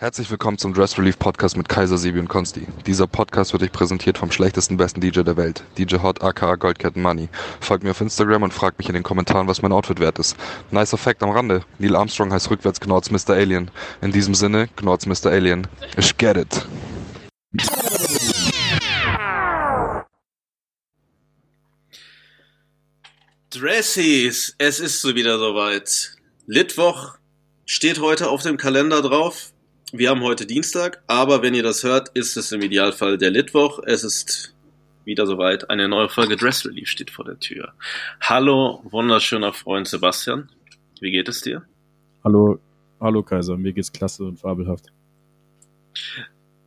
Herzlich willkommen zum Dress Relief Podcast mit Kaiser, Sebi und Konsti. Dieser Podcast wird euch präsentiert vom schlechtesten besten DJ der Welt, DJ Hot aka Goldketten Money. Folgt mir auf Instagram und fragt mich in den Kommentaren, was mein Outfit wert ist. Nice Fact am Rande. Neil Armstrong heißt rückwärts Gnords Mr. Alien. In diesem Sinne, Gnords Mr. Alien. Ich get it. Dressies, es ist so wieder soweit. Litwoch steht heute auf dem Kalender drauf. Wir haben heute Dienstag, aber wenn ihr das hört, ist es im Idealfall der Litwoch. Es ist wieder soweit. Eine neue Folge Dress Relief steht vor der Tür. Hallo, wunderschöner Freund Sebastian. Wie geht es dir? Hallo, hallo Kaiser. Mir geht's klasse und fabelhaft.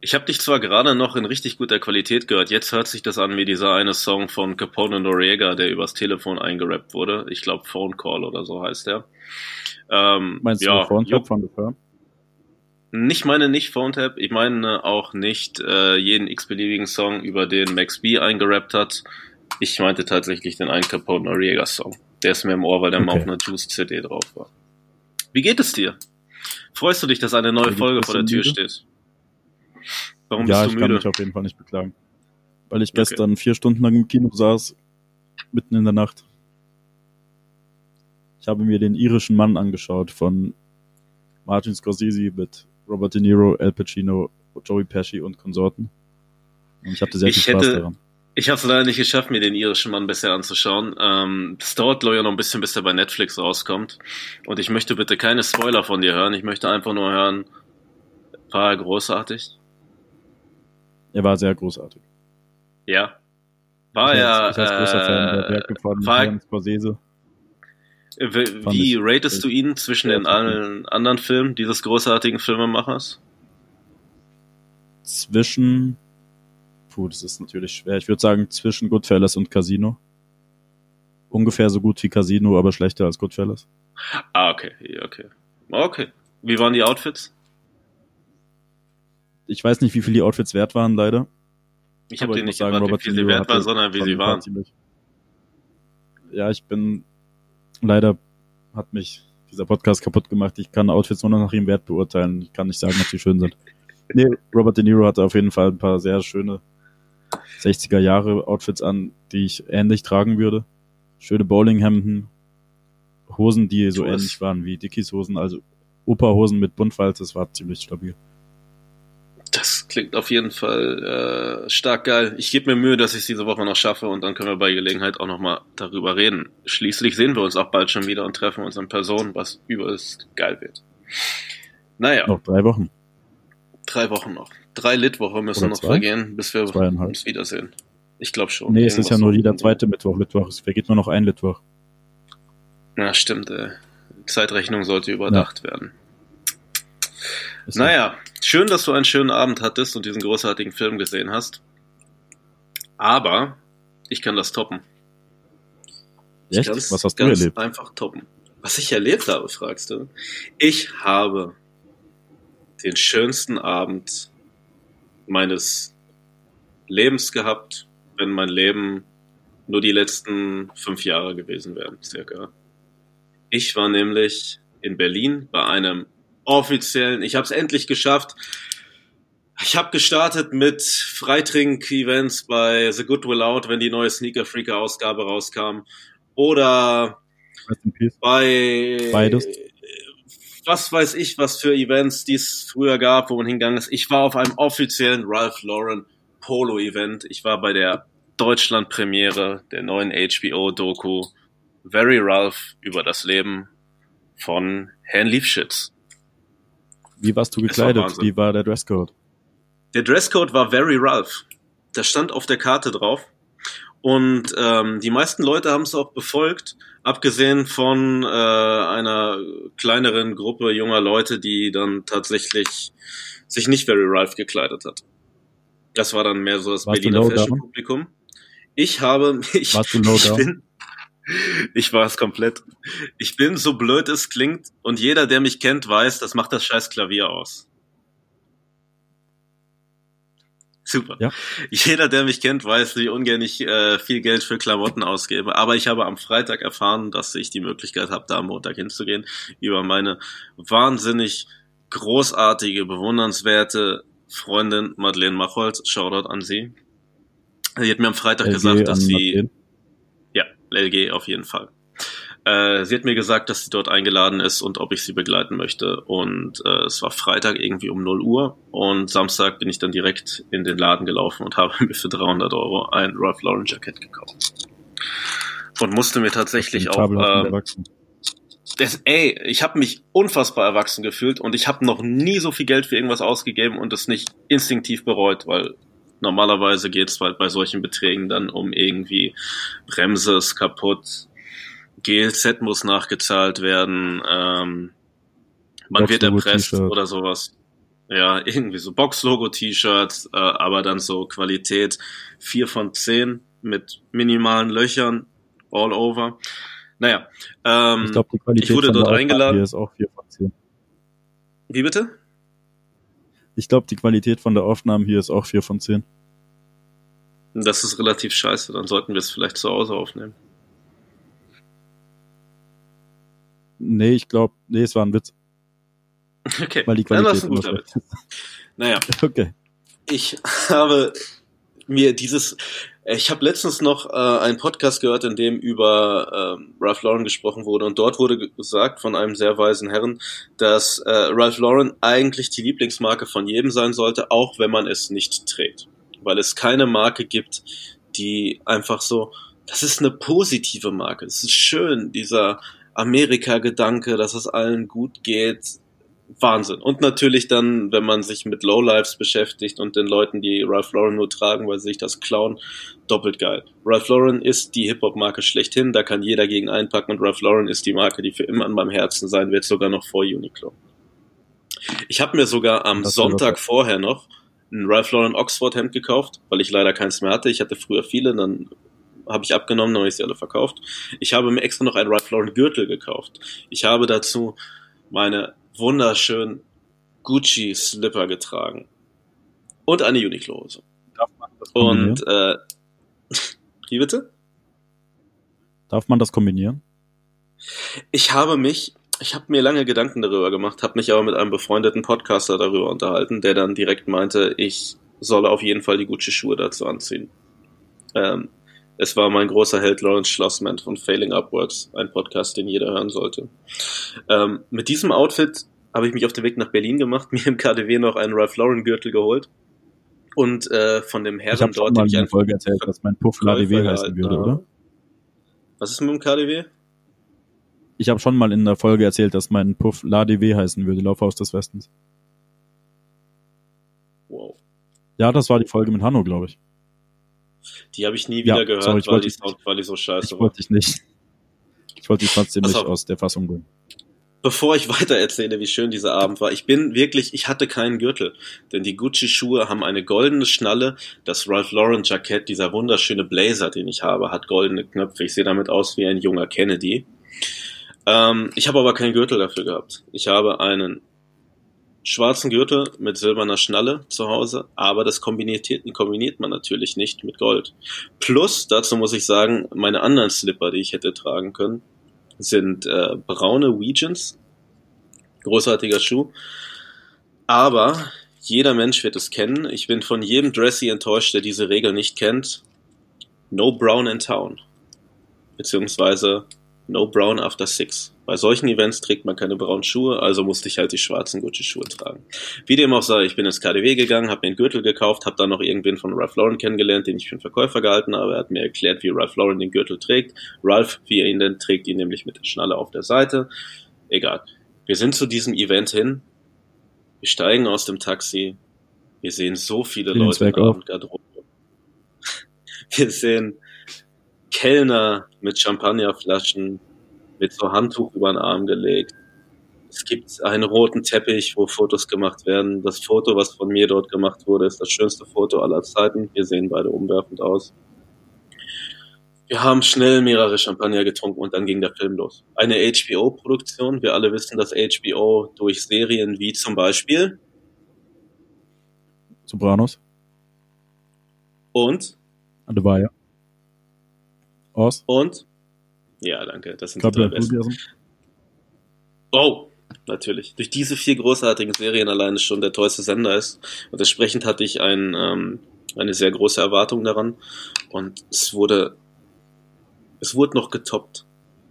Ich habe dich zwar gerade noch in richtig guter Qualität gehört, jetzt hört sich das an wie dieser eine Song von Capone Noriega, der übers Telefon eingerappt wurde. Ich glaube Phone Call oder so heißt der. Ähm, Meinst ja, du Phone Call von The Firm? Nicht meine nicht Phone Tap, ich meine auch nicht äh, jeden x-beliebigen Song, über den Max B eingerappt hat. Ich meinte tatsächlich den einen Capone Noriega Song. Der ist mir im Ohr, weil der okay. mal auf einer Juice CD drauf war. Wie geht es dir? Freust du dich, dass eine neue Folge vor der Tür müde? steht? Warum ja, bist du müde? ich kann mich auf jeden Fall nicht beklagen. Weil ich gestern okay. vier Stunden lang im Kino saß, mitten in der Nacht. Ich habe mir den irischen Mann angeschaut von Martin Scorsese mit Robert De Niro, Al Pacino, Joey Pesci und Konsorten. Und ich hatte sehr ich viel Spaß hätte, daran. Ich habe es leider nicht geschafft, mir den irischen Mann bisher anzuschauen. Ähm, das dauert, glaube ich, noch ein bisschen, bis der bei Netflix rauskommt. Und ich möchte bitte keine Spoiler von dir hören. Ich möchte einfach nur hören, war er großartig? Er war sehr großartig. Ja. War er. Ich als großer äh, Fan der Werke von war, Scorsese. Wie ratest du ihn zwischen den allen anderen Filmen dieses großartigen Filmemachers? Zwischen, puh, das ist natürlich schwer. Ich würde sagen zwischen Goodfellas und Casino. Ungefähr so gut wie Casino, aber schlechter als Goodfellas. Ah, okay, okay. Okay. Wie waren die Outfits? Ich weiß nicht, wie viel die Outfits wert waren, leider. Ich habe dir nicht sagen, gefragt, wie viel sie wert waren, sondern wie sie waren. Ja, ich bin leider hat mich dieser Podcast kaputt gemacht. Ich kann Outfits nur noch nach ihrem Wert beurteilen. Ich kann nicht sagen, ob sie schön sind. Nee, Robert De Niro hatte auf jeden Fall ein paar sehr schöne 60er Jahre Outfits an, die ich ähnlich tragen würde. Schöne Bowlinghemden, Hosen, die so ähnlich waren wie Dickies Hosen, also Operhosen mit Buntfalz, das war ziemlich stabil. Klingt auf jeden Fall äh, stark geil. Ich gebe mir Mühe, dass ich es diese Woche noch schaffe und dann können wir bei Gelegenheit auch nochmal darüber reden. Schließlich sehen wir uns auch bald schon wieder und treffen uns in Person, was übelst geil wird. Naja. Noch drei Wochen. Drei Wochen noch. Drei Litwoche müssen noch vergehen, bis wir uns wiedersehen. Ich glaube schon. Nee, es ist ja nur jeder zweite Mittwoch, Litwoch. Es vergeht nur noch ein Litwoch. Ja, stimmt. Äh. Zeitrechnung sollte überdacht ja. werden. Ist naja, schön, dass du einen schönen Abend hattest und diesen großartigen Film gesehen hast. Aber ich kann das toppen. Echt? Was hast du erlebt? Einfach toppen. Was ich erlebt habe, fragst du. Ich habe den schönsten Abend meines Lebens gehabt, wenn mein Leben nur die letzten fünf Jahre gewesen wären, circa. Ich war nämlich in Berlin bei einem offiziellen. Ich habe es endlich geschafft. Ich habe gestartet mit Freitrink-Events bei The Good Will Out, wenn die neue Sneaker Freaker Ausgabe rauskam. Oder bei Beides. was weiß ich, was für Events die es früher gab, wo man hingegangen ist. Ich war auf einem offiziellen Ralph Lauren Polo Event. Ich war bei der Deutschland Premiere der neuen HBO Doku Very Ralph über das Leben von Herrn Liefschitz. Wie warst du gekleidet? War Wie war der Dresscode? Der Dresscode war Very Ralph. Das stand auf der Karte drauf. Und ähm, die meisten Leute haben es auch befolgt, abgesehen von äh, einer kleineren Gruppe junger Leute, die dann tatsächlich sich nicht Very Ralph gekleidet hat. Das war dann mehr so das Warst Berliner Fashion-Publikum. Ich habe, ich, ich bin, ich war es komplett. Ich bin so blöd es klingt und jeder, der mich kennt, weiß, das macht das scheiß Klavier aus. Super. Ja. Jeder, der mich kennt, weiß, wie ungern ich äh, viel Geld für Klamotten ausgebe. Aber ich habe am Freitag erfahren, dass ich die Möglichkeit habe, da am Montag hinzugehen, über meine wahnsinnig großartige, bewundernswerte Freundin Madeleine Macholz, Shoutout an sie. Sie hat mir am Freitag LG gesagt, dass sie, Madeleine. LG auf jeden Fall. Äh, sie hat mir gesagt, dass sie dort eingeladen ist und ob ich sie begleiten möchte. Und äh, es war Freitag irgendwie um 0 Uhr und Samstag bin ich dann direkt in den Laden gelaufen und habe mir für 300 Euro ein Ralph Lauren Jackett gekauft. Und musste mir tatsächlich auch, erwachsen. das, ey, ich habe mich unfassbar erwachsen gefühlt und ich habe noch nie so viel Geld für irgendwas ausgegeben und es nicht instinktiv bereut, weil normalerweise geht's halt bei solchen Beträgen dann um irgendwie Bremse ist kaputt, GLZ muss nachgezahlt werden, ähm, man wird erpresst oder sowas. Ja, irgendwie so Box-Logo-T-Shirts, äh, aber dann so Qualität 4 von 10 mit minimalen Löchern all over. Naja, ähm, Ich glaube, die Qualität ich wurde dort eingeladen. Ist auch 4 von 10. wie bitte? Ich glaube, die Qualität von der Aufnahmen hier ist auch 4 von 10. Das ist relativ scheiße, dann sollten wir es vielleicht zu Hause aufnehmen. Nee, ich glaube, nee, es war ein Witz, Okay, weil die dann Qualität ist ein guter Witz. Naja. Okay. ich habe mir dieses, ich habe letztens noch äh, einen Podcast gehört, in dem über ähm, Ralph Lauren gesprochen wurde. Und dort wurde ge- gesagt von einem sehr weisen Herren, dass äh, Ralph Lauren eigentlich die Lieblingsmarke von jedem sein sollte, auch wenn man es nicht trägt, weil es keine Marke gibt, die einfach so, das ist eine positive Marke, es ist schön, dieser Amerika-Gedanke, dass es allen gut geht, Wahnsinn. Und natürlich dann, wenn man sich mit Lowlifes beschäftigt und den Leuten, die Ralph Lauren nur tragen, weil sie sich das klauen, doppelt geil. Ralph Lauren ist die Hip-Hop-Marke schlechthin, da kann jeder gegen einpacken und Ralph Lauren ist die Marke, die für immer an meinem Herzen sein wird, sogar noch vor Uniqlo. Ich habe mir sogar am Das Sonntag vorher noch ein Ralph Lauren Oxford Hemd gekauft, weil ich leider keins mehr hatte. Ich hatte früher viele, dann habe ich abgenommen, dann habe ich sie alle verkauft. Ich habe mir extra noch einen Ralph Lauren Gürtel gekauft. Ich habe dazu meine wunderschönen Gucci Slipper getragen und eine Uniqlo Hose. Darf man das kombinieren? Und äh, wie bitte? Darf man das kombinieren? Ich habe mich, ich habe mir lange Gedanken darüber gemacht, habe mich aber mit einem befreundeten Podcaster darüber unterhalten, der dann direkt meinte, ich solle auf jeden Fall die Gucci-Schuhe dazu anziehen. Ähm, es war mein großer Held Lawrence Schlossman von Failing Upwards, ein Podcast, den jeder hören sollte. Ähm, mit diesem Outfit habe ich mich auf den Weg nach Berlin gemacht, mir im KDW noch einen Ralph Lauren Gürtel geholt und äh, von dem Ich Herren habe schon dort, mal den ich in der einfach Folge erzählt, dass mein Puff Verkäufer LADW heißen würde, oder? Was ist mit dem KDW? Ich habe schon mal in der Folge erzählt, dass mein Puff LADW heißen würde, Laufhaus des Westens. Wow. Ja, das war die Folge mit Hanno, glaube ich. Die habe ich nie Ja, wieder gehört, sorry, ich weil die Soundqualität so scheiße Ich war. wollte dich nicht. Ich wollte dich trotzdem nicht aus der Fassung bringen. Bevor ich weiter erzähle, wie schön dieser Abend war, ich bin wirklich, ich hatte keinen Gürtel, denn die Gucci-Schuhe haben eine goldene Schnalle, das Ralph Lauren Jackett, dieser wunderschöne Blazer, den ich habe, hat goldene Knöpfe. Ich sehe damit aus wie ein junger Kennedy. Ähm, ich habe aber keinen Gürtel dafür gehabt. Ich habe einen schwarzen Gürtel mit silberner Schnalle zu Hause, aber das kombiniert, kombiniert man natürlich nicht mit Gold. Plus, dazu muss ich sagen, meine anderen Slipper, die ich hätte tragen können, sind äh, braune Weegens. Großartiger Schuh. Aber jeder Mensch wird es kennen. Ich bin von jedem Dressy enttäuscht, der diese Regel nicht kennt. No brown in town. Beziehungsweise no brown after six. Bei solchen Events trägt man keine braunen Schuhe, also musste ich halt die schwarzen Gucci-Schuhe tragen. Wie dem auch sei, ich bin ins KDW gegangen, habe mir einen Gürtel gekauft, habe dann noch irgendwen von Ralph Lauren kennengelernt, den ich für einen Verkäufer gehalten habe. Er hat mir erklärt, wie Ralph Lauren den Gürtel trägt. Ralph, wie er ihn denn trägt, ihn nämlich mit der Schnalle auf der Seite. Egal. Wir sind zu diesem Event hin. Wir steigen aus dem Taxi. Wir sehen so viele Leute in auf. Abendgarderobe. Wir sehen Kellner mit Champagnerflaschen, mit so Handtuch über den Arm gelegt. Es gibt einen roten Teppich, wo Fotos gemacht werden. Das Foto, was von mir dort gemacht wurde, ist das schönste Foto aller Zeiten. Wir sehen beide umwerfend aus. Wir haben schnell mehrere Champagner getrunken und dann ging der Film los. Eine HBO-Produktion. Wir alle wissen, dass HBO durch Serien wie zum Beispiel Sopranos, und Adevaya, Oz, und ja, danke. Das sind die drei besten. Oh, natürlich. Durch diese vier großartigen Serien alleine schon der tollste Sender ist. Und entsprechend hatte ich ein, ähm, eine sehr große Erwartung daran. Und es wurde, es wurde noch getoppt.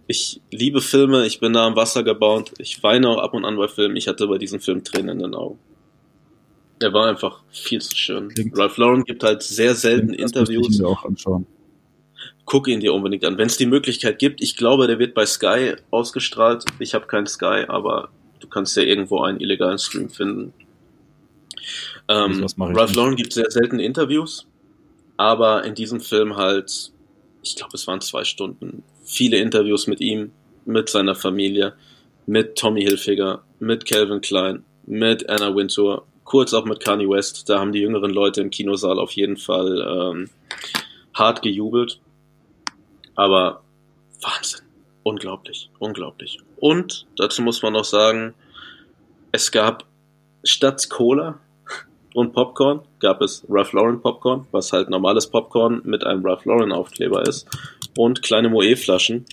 Ich liebe Filme, ich bin nah am Wasser gebaut, ich weine auch ab und an bei Filmen. Ich hatte bei diesem Film Tränen in den Augen. Er war einfach viel zu schön. Klingt- Ralph Lauren gibt halt sehr selten Das müsste ich Interviews. mir auch anschauen. Guck ihn dir unbedingt an, wenn es die Möglichkeit gibt. Ich glaube, der wird bei Sky ausgestrahlt. Ich habe keinen Sky, aber du kannst ja irgendwo einen illegalen Stream finden. Ähm, Ralph. Lauren gibt sehr selten Interviews, aber in diesem Film halt, ich glaube, es waren zwei Stunden, viele Interviews mit ihm, mit seiner Familie, mit Tommy Hilfiger, mit Calvin Klein, mit Anna Wintour, kurz auch mit Kanye West. Da haben die jüngeren Leute im Kinosaal auf jeden Fall ähm, hart gejubelt. Aber Wahnsinn. Unglaublich. Unglaublich. Und dazu muss man noch sagen, es gab statt Cola und Popcorn gab es Ralph Lauren Popcorn, was halt normales Popcorn mit einem Ralph Lauren Aufkleber ist und kleine Moe Flaschen.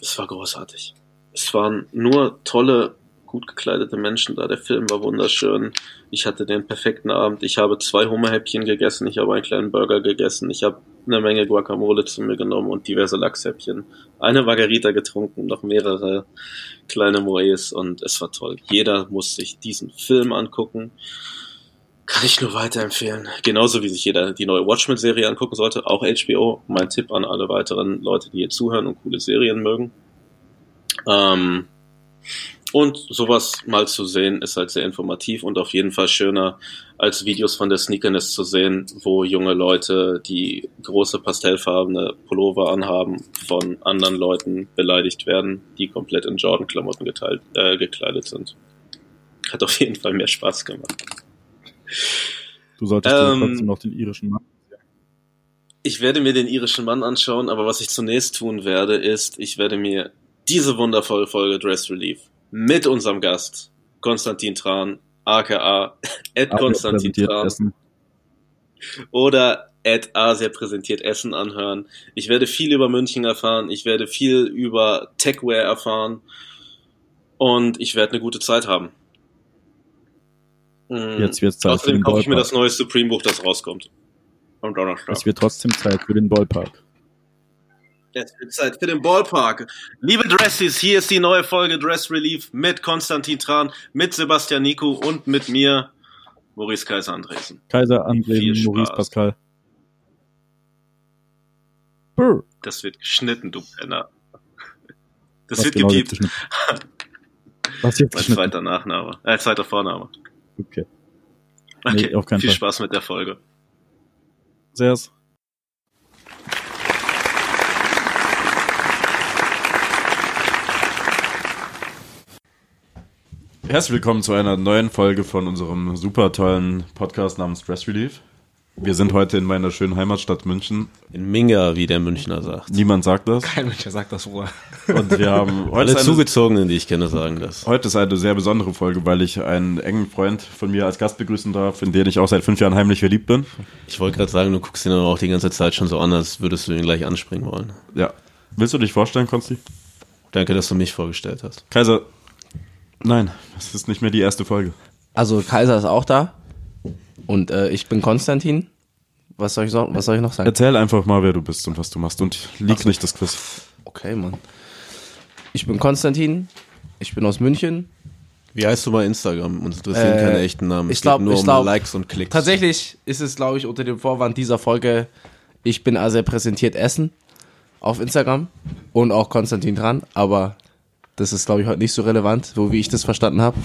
Es war großartig. Es waren nur tolle, gut gekleidete Menschen da. Der Film war wunderschön. Ich hatte den perfekten Abend. Ich habe zwei Hummerhäppchen gegessen. Ich habe einen kleinen Burger gegessen. Ich habe eine Menge Guacamole zu mir genommen und diverse Lachshäppchen. Eine Margarita getrunken, noch mehrere kleine Moes und es war toll. Jeder muss sich diesen Film angucken. Kann ich nur weiterempfehlen. Genauso wie sich jeder die neue Watchmen-Serie angucken sollte. Auch HBO. Mein Tipp an alle weiteren Leute, die hier zuhören und coole Serien mögen. Ähm, und sowas mal zu sehen, ist halt sehr informativ und auf jeden Fall schöner, als Videos von der Sneakerness zu sehen, wo junge Leute, die große pastellfarbene Pullover anhaben, von anderen Leuten beleidigt werden, die komplett in Jordan-Klamotten geteilt, äh, gekleidet sind. Hat auf jeden Fall mehr Spaß gemacht. Du solltest Ähm, dir trotzdem noch den irischen Mann. Ich werde mir den irischen Mann anschauen, aber was ich zunächst tun werde, ist, ich werde mir diese wundervolle Folge Dress Relief mit unserem Gast Konstantin Tran, aka Ed Konstantin Tran Essen. oder Ed Asia präsentiert Essen anhören. Ich werde viel über München erfahren, ich werde viel über Techwear erfahren und ich werde eine gute Zeit haben. Mm, Jetzt wird's Zeit Außerdem kaufe ich mir das neue Supreme-Buch, das rauskommt. Am Donnerstag. Es wird trotzdem Zeit für den Ballpark. Es wird Zeit für den Ballpark. Liebe Dressies, hier ist die neue Folge Dress Relief mit Konstantin Tran, mit Sebastian Nico und mit mir, Maurice Kaiser Andresen. Kaiser, André, Viel Maurice. Pascal. Brr. Das wird geschnitten, du Penner. Das Was wird genau gepiept. wird? Was jetzt geschnitten? zweiter Nachname. Äh, zweiter Vorname. Okay. Okay, Nee, auf keinen viel Fall. Spaß mit der Folge. Sehr. Herzlich willkommen zu einer neuen Folge von unserem super tollen Podcast namens Stress Relief. Wir sind heute in meiner schönen Heimatstadt München. In Minga, wie der Münchner sagt. Niemand sagt das. Kein Mensch, der sagt das, Bruder. Und wir haben heute Alle eine, Zugezogenen, die ich kenne, sagen das. heute ist eine sehr besondere Folge, weil ich einen engen Freund von mir als Gast begrüßen darf, in den ich auch seit fünf Jahren heimlich verliebt bin. Ich wollte gerade sagen, du guckst ihn aber auch die ganze Zeit schon so an, als würdest du ihn gleich anspringen wollen. Ja. Willst du dich vorstellen, Konsti? Danke, dass du mich vorgestellt hast. Kaiser. Nein, es ist nicht mehr die erste Folge. Also Kaiser ist auch da und äh, ich bin Konstantin. Was soll ich so, was soll ich noch sagen? Erzähl einfach mal, wer du bist und was du machst und lieg nicht das Quiz. Okay, Mann. Ich bin Konstantin. Ich bin aus München. Wie heißt du bei Instagram? Uns interessieren Äh, keine echten Namen. ich Es glaub- geht nur ich um glaub- Likes und Klicks. Tatsächlich ist es, glaube ich, unter dem Vorwand dieser Folge, ich bin also präsentiert Essen auf Instagram und auch Konstantin dran, aber das ist, glaube ich, heute nicht so relevant, so wie ich das verstanden habe.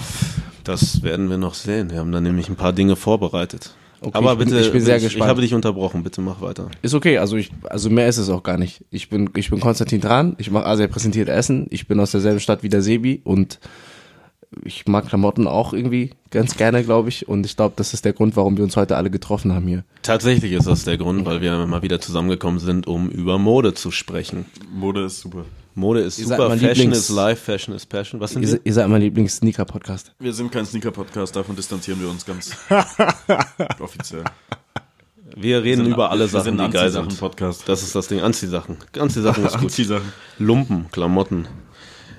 Das werden wir noch sehen. Wir haben da nämlich ein paar Dinge vorbereitet. Okay, aber ich bin- bitte, ich bin sehr ich, gespannt. Ich habe dich unterbrochen. Bitte mach weiter. Ist okay, also ich, also mehr ist es auch gar nicht. Ich bin, ich bin Konstantin dran, ich mache Asia präsentiert Essen, ich bin aus derselben Stadt wie der Sebi und ich mag Klamotten auch irgendwie ganz gerne, glaube ich. Und ich glaube, das ist der Grund, warum wir uns heute alle getroffen haben hier. Tatsächlich ist das der Grund, weil wir mal wieder zusammengekommen sind, um über Mode zu sprechen. Mode ist super. Mode ist Ihr super, Fashion Lieblings- ist life, Fashion ist passion. Was sind Ihr, wir? ihr seid mein Lieblings-Sneaker-Podcast. Wir sind kein Sneaker-Podcast, davon distanzieren wir uns ganz offiziell. Wir reden sind- über alle wir Sachen, sind die geil sind. Anziehsachen-Podcast. Das ist das Ding. Anziehsachen. Anziehsachen ist gut. Anziehsachen. Lumpen, Klamotten.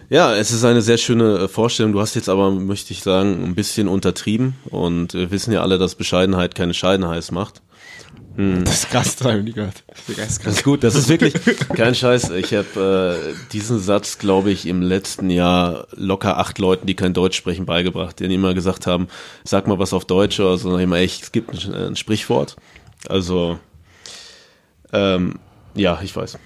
Ja, es ist eine sehr schöne äh, Vorstellung. Du hast jetzt aber, möchte ich sagen, ein bisschen untertrieben. Und wir wissen ja alle, dass Bescheidenheit keine Scheidenheiß macht. Das ist krass, das habe ich nie gehört. Das ist Das ist gut, das ist wirklich kein Scheiß. Ich habe äh, diesen Satz, glaube ich, im letzten Jahr locker acht Leuten, die kein Deutsch sprechen, beigebracht, die dann immer gesagt haben, sag mal was auf Deutsch oder so. Dann immer echt, es gibt ein, ein Sprichwort. Also, ähm, ja, ich weiß.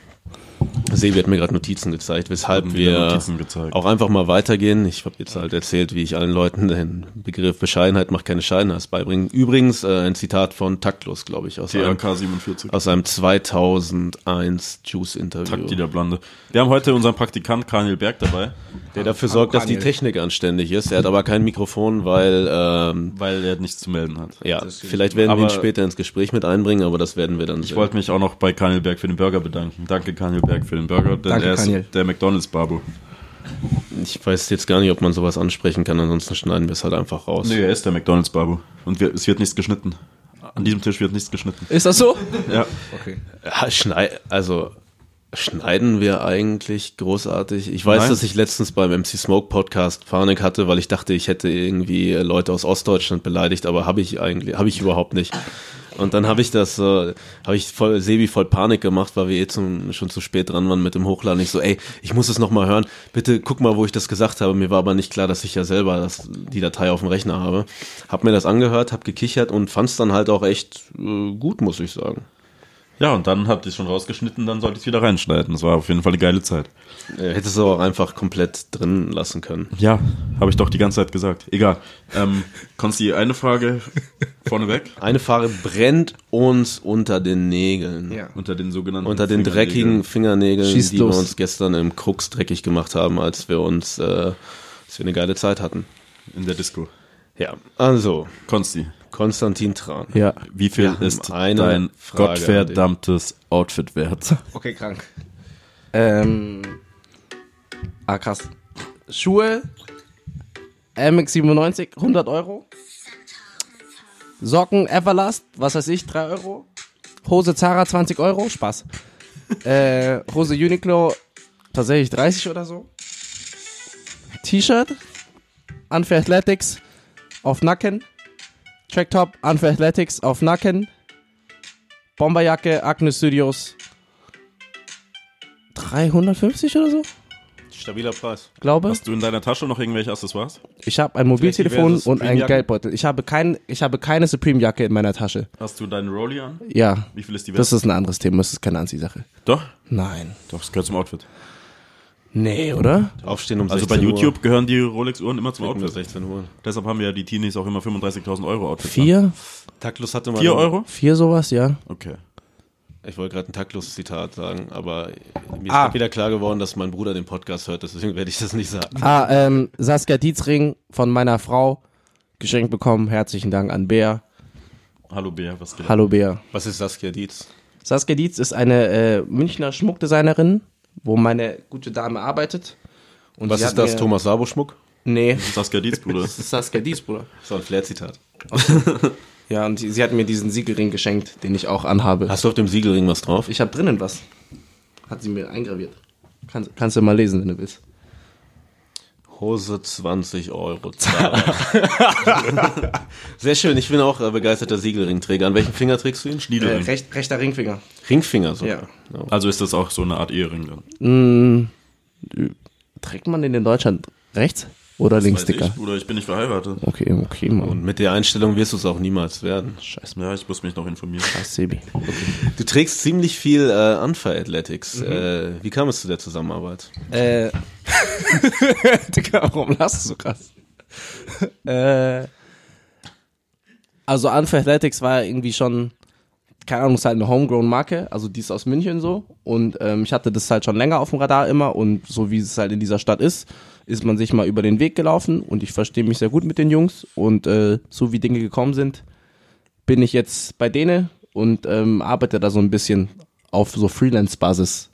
Sebi hat mir gerade Notizen gezeigt, weshalb wir gezeigt. auch einfach mal weitergehen. Ich habe jetzt halt erzählt, wie ich allen Leuten den Begriff Bescheidenheit macht keine Scheidenheit beibringen. Übrigens äh, ein Zitat von Taktlos, glaube ich, aus einem, TRK 47. aus einem 2001 Juice-Interview. Takti der Blande. Wir haben heute unseren Praktikant Karnil Berg dabei, Der dafür sorgt, dass die. Technik anständig ist. Er hat aber kein Mikrofon, weil, ähm, weil er nichts zu melden hat. ja, vielleicht werden wir ihn später ins Gespräch mit einbringen, aber das werden wir dann Ich wollte mich auch noch bei Karnil Berg für den Burger bedanken. Danke Karnil Berg für den Burger, denn Danke, er ist Karnil. der McDonalds Babu. Ich weiß jetzt gar nicht, ob man sowas ansprechen kann, ansonsten schneiden wir es halt einfach raus. Nee, er ist der McDonalds Babu und wir, es wird nichts geschnitten. An diesem Tisch wird nichts geschnitten. Ist das so? Ja, Okay. Ja, Schnei also schneiden wir eigentlich großartig. Ich weiß, Nein. dass ich letztens beim MC Smoke Podcast Panik hatte, weil ich dachte, ich hätte irgendwie Leute aus Ostdeutschland beleidigt, aber habe ich eigentlich, habe ich überhaupt nicht. Und dann habe ich das, äh, habe ich voll Sebi voll Panik gemacht, weil wir eh zum, schon zu spät dran waren mit dem Hochladen. Ich so, ey, ich muss es noch mal hören. Bitte guck mal, wo ich das gesagt habe. Mir war aber nicht klar, dass ich ja selber das, die Datei auf dem Rechner habe. Hab mir das angehört, hab gekichert und fand es dann halt auch echt äh, gut, muss ich sagen. Ja und dann habt ihr es schon rausgeschnitten, dann sollte ich es wieder reinschneiden. Das war auf jeden Fall eine geile Zeit. Äh, Hättest du auch einfach komplett drin lassen können. Ja, habe ich doch die ganze Zeit gesagt. Egal. Ähm, Konsti, eine Frage vorneweg. Eine Farbe brennt uns unter den Nägeln. Ja. Unter den sogenannten Unter den dreckigen Fingernägeln, Schieß die los. wir uns gestern im Krux dreckig gemacht haben, als wir uns, äh, als wir eine geile Zeit hatten. in der Disco. Ja, also, Konsti, Konstantin Tran. Ja. wie viel haben ist eine dein Frage gottverdammtes Outfit wert? Okay, krank. Ähm. Ah, krass. Schuhe. MX97, 100 Euro. Socken Everlast, was weiß ich, 3 Euro. Hose Zara, 20 Euro, Spaß. äh, Hose Uniqlo, tatsächlich 30 oder so. T-Shirt, Unfair Athletics, auf Nacken. Tracktop, Unfair Athletics, auf Nacken. Bomberjacke, Agnes Studios, 350 oder so, Stabiler Preis. glaube. Hast du in deiner Tasche noch irgendwelche Accessoires? Ich habe ein Mobiltelefon und einen? Geldbeutel. Ich habe kein, ich habe keine Supreme-Jacke in meiner Tasche. Hast du deinen Rolli an? Ja, Wie viel ist die wert? das ist ein anderes Thema. Das ist keine Anziehsache. Doch, Nein. doch, das gehört zum Outfit. Nee, oder? Aufstehen um Also bei 16 YouTube gehören die Rolex-Uhren immer zum Uhr. Um Outfit. 16 Uhr. Deshalb haben wir ja die Teenies auch immer 35.000 Euro Outfits. an. Vier? Taktlos hatte mal. 4 Euro? Vier sowas, ja. Okay. Ich wollte gerade ein taktlos Zitat sagen, aber mir ist Ah. wieder klar geworden, dass mein Bruder den Podcast hört, deswegen werde ich das nicht sagen. Ah, ähm, Saskia Dietzring von meiner Frau geschenkt bekommen. Herzlichen Dank an Bea. Hallo Bär, was geht? Hallo Bea. Was ist Saskia Dietz? Saskia Dietz ist eine äh, Münchner Schmuckdesignerin, wo meine gute Dame arbeitet. Und Was ist das, Thomas Sabo Schmuck? Nee, Saskia Dietz, Bruder. das ist Saskia Dietz, Bruder. Das war ein Flair-Zitat. Ja, und sie, sie hat mir diesen Siegelring geschenkt, den ich auch anhabe. Hast du auf dem Siegelring was drauf? Ich habe drinnen was. Hat sie mir eingraviert. Kann, kannst du mal lesen, wenn du willst. Hose 20 Euro. Sehr schön, ich bin auch äh, begeisterter Siegelringträger. An welchem Finger trägst du ihn? Äh, Schniedelring. recht, rechter Ringfinger. Ringfinger so. Ja. Also ist das auch so eine Art Ehering dann? Mm, trägt man den in Deutschland rechts oder Weiß Linkssticker? ich, Bruder, ich bin nicht verheiratet. Okay, okay, Mann. Und mit der Einstellung wirst du es auch niemals werden. Scheiße, Ja, ich muss mich noch informieren. Scheiß Sebi. Du trägst ziemlich viel äh, Unfair Athletics. Äh, wie kam es zu der Zusammenarbeit? Äh. Digga, warum lachst du so krass? äh. Also Unfair Athletics war irgendwie schon, keine Ahnung, ist halt eine Homegrown-Marke, also die ist aus München so. Und ähm, ich hatte das halt schon länger auf dem Radar immer und so wie es halt in dieser Stadt ist, ist man sich mal über den Weg gelaufen und ich verstehe mich sehr gut mit den Jungs und äh, so wie Dinge gekommen sind, bin ich jetzt bei denen und ähm, arbeite da so ein bisschen auf so Freelance-Basis.